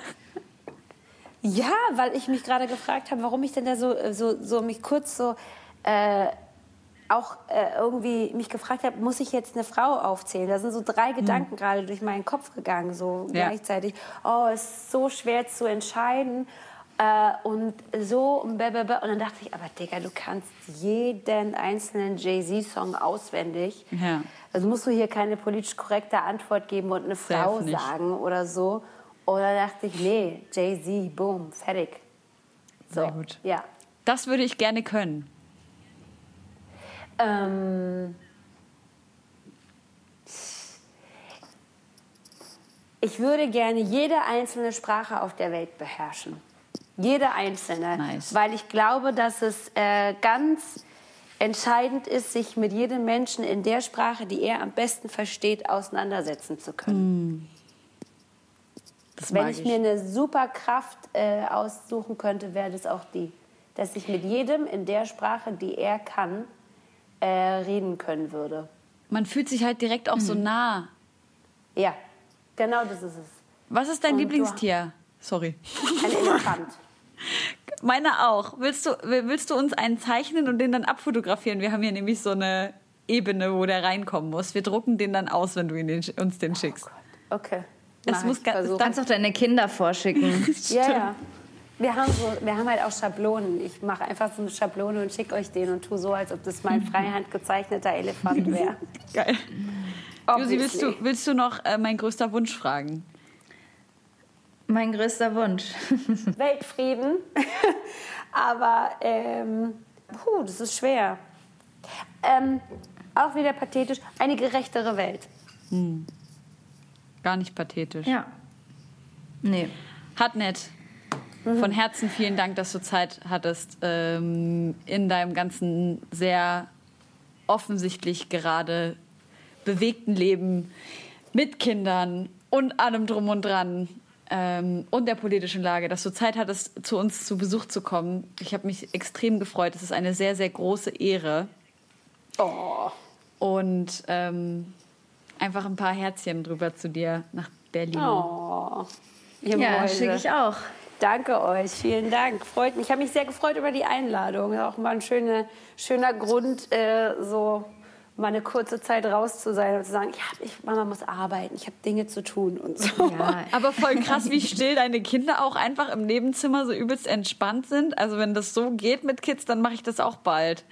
Ja, weil ich mich gerade gefragt habe, warum ich denn da so, so, so mich kurz so äh, auch äh, irgendwie mich gefragt habe, muss ich jetzt eine Frau aufzählen? Da sind so drei Gedanken gerade durch meinen Kopf gegangen, so Ja. gleichzeitig. Oh, es ist so schwer zu entscheiden. Äh, und so und blablabla. Und dann dachte ich, aber Digga, du kannst jeden einzelnen Jay-Z-Song auswendig. Ja. Also musst du hier keine politisch korrekte Antwort geben und eine Frau sagen oder so. Oder dachte ich, nee, Jay-Z, boom, fertig. So, Sehr gut. Ja. Das würde ich gerne können. Ähm, ich würde gerne jede einzelne Sprache auf der Welt beherrschen. Jede einzelne. Nice. Weil ich glaube, dass es äh, ganz entscheidend ist, sich mit jedem Menschen in der Sprache, die er am besten versteht, auseinandersetzen zu können. Das Wenn mag ich mir eine super Kraft äh, aussuchen könnte, wäre das auch die. Dass ich mit jedem in der Sprache, die er kann, äh, reden können würde. Man fühlt sich halt direkt auch so nah. Ja, genau das ist es. Was ist dein Und Lieblingstier? Sorry. Ein Elefant. Meiner auch. Willst du, willst du uns einen zeichnen und den dann abfotografieren? Wir haben hier nämlich so eine Ebene, wo der reinkommen muss. Wir drucken den dann aus, wenn du ihn den, uns den schickst. Okay. Es Mach muss ich, ga- versuch. Du kannst auch deine Kinder vorschicken. Ja, ja. Wir haben, so, wir haben halt auch Schablonen. Ich mache einfach so eine Schablone und schicke euch den und tue so, als ob das mein freihand gezeichneter Elefant wäre. Geil. Josi, willst Obviously. du, willst du noch äh, mein größter Wunsch fragen? mein größter Wunsch. Weltfrieden. Aber, ähm, puh, das ist schwer. Ähm, auch wieder pathetisch. Eine gerechtere Welt. Gar nicht pathetisch. Ja. Nee. Hat nett. Von Herzen vielen Dank, dass du Zeit hattest, ähm, in deinem ganzen sehr offensichtlich gerade bewegten Leben mit Kindern und allem drum und dran ähm, und der politischen Lage, dass du Zeit hattest, zu uns zu Besuch zu kommen. Ich habe mich extrem gefreut. Es ist eine sehr, sehr große Ehre. Oh. Und ähm, einfach ein paar Herzchen drüber zu dir nach Berlin. Oh. Ihr Ja, schicke ich auch. Danke euch, vielen Dank. Freut mich. Ich habe mich sehr gefreut über die Einladung. Auch mal ein schöner, schöner Grund, äh, so mal eine kurze Zeit raus zu sein und zu sagen, ja, ich, Mama muss arbeiten, ich habe Dinge zu tun und so. Ja, Aber voll krass, wie still deine Kinder auch einfach im Nebenzimmer so übelst entspannt sind. Also wenn das so geht mit Kids, dann mache ich das auch bald.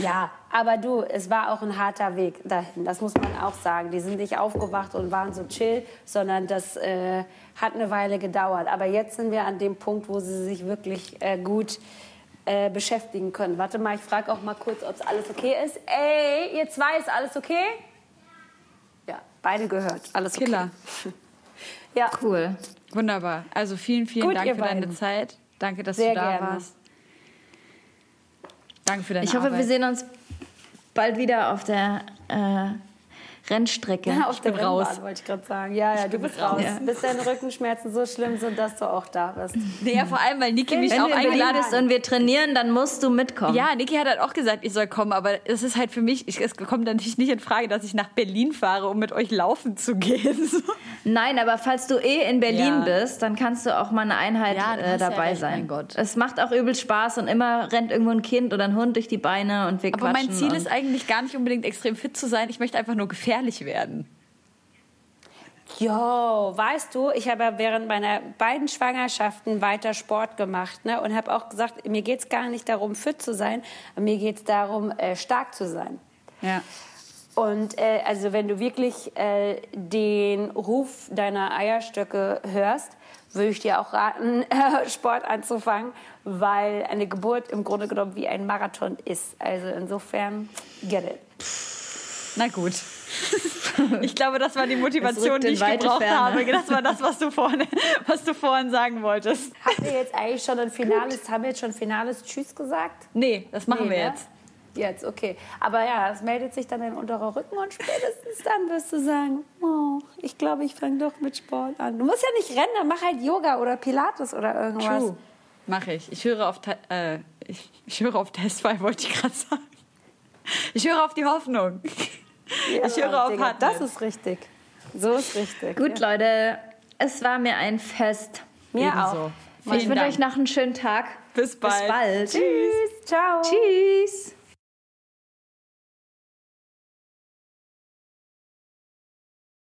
Ja, aber du, es war auch ein harter Weg dahin. Das muss man auch sagen. Die sind nicht aufgewacht und waren so chill, sondern das äh, hat eine Weile gedauert. Aber jetzt sind wir an dem Punkt, wo sie sich wirklich äh, gut äh, beschäftigen können. Warte mal, ich frage auch mal kurz, ob es alles okay ist. Ey, ihr zwei, ist alles okay? Ja, beide gehört. Alles okay. Killer. Ja, Cool. Wunderbar. Also vielen, vielen Gut, Dank für deine beiden. Zeit. Danke, dass Sehr du da gerne. warst. Danke für deine Ich hoffe, Arbeit. wir sehen uns bald wieder auf der äh, Rennstrecke. Ja, auf Ich der bin raus. Wollte ich gerade sagen. Ja, ja, du bist raus. raus. Bis deine Rückenschmerzen so schlimm sind, dass du auch da bist. Nee, ja, vor allem, weil Niki mich auch eingeladen bist und wir trainieren, dann musst du mitkommen. Ja, Niki hat halt auch gesagt, ich soll kommen, aber es ist halt für mich, ich, es kommt natürlich nicht in Frage, dass ich nach Berlin fahre, um mit euch laufen zu gehen. Nein, aber falls du eh in Berlin Ja. bist, dann kannst du auch mal eine Einheit Ja, äh, ja dabei recht, sein. mein Gott. Es macht auch übel Spaß und immer rennt irgendwo ein Kind oder ein Hund durch die Beine und wir Aber mein Ziel ist eigentlich gar nicht unbedingt extrem fit zu sein, ich möchte einfach nur gefährlich werden. Jo, weißt du, ich habe während meiner beiden Schwangerschaften weiter Sport gemacht ne? und habe auch gesagt, mir geht es gar nicht darum, fit zu sein, mir geht es darum, äh, stark zu sein. Ja. Und äh, also wenn du wirklich äh, den Ruf deiner Eierstöcke hörst, würde ich dir auch raten, Sport anzufangen, weil eine Geburt im Grunde genommen wie ein Marathon ist. Also insofern, get it. Na gut. Ich glaube, das war die Motivation, die ich gebraucht Ferne. habe. Das war das, was du vorhin, was du vorhin sagen wolltest. Habt ihr jetzt eigentlich schon ein finales, haben wir jetzt schon finales Tschüss gesagt? Nee, das machen wir Nee, ne? jetzt. Jetzt, okay. Aber ja, es meldet sich dann dein unterer Rücken und spätestens dann wirst du sagen, oh, ich glaube, ich fange doch mit Sport an. Du musst ja nicht rennen, dann mach halt Yoga oder Pilates oder irgendwas. True. Mache ich. Ich höre auf, äh, ich, ich höre auf Test 2, wollte ich gerade sagen. Ich höre auf die Hoffnung. Ja, ich höre auf Digga, Hartnett. Das ist richtig. So ist richtig. Gut, Leute, es war mir ein Fest. Mir Ebenso. auch. ich Vielen wünsche Dank. euch noch einen schönen Tag. Bis bald. Bis bald. Tschüss. Ciao. Tschüss.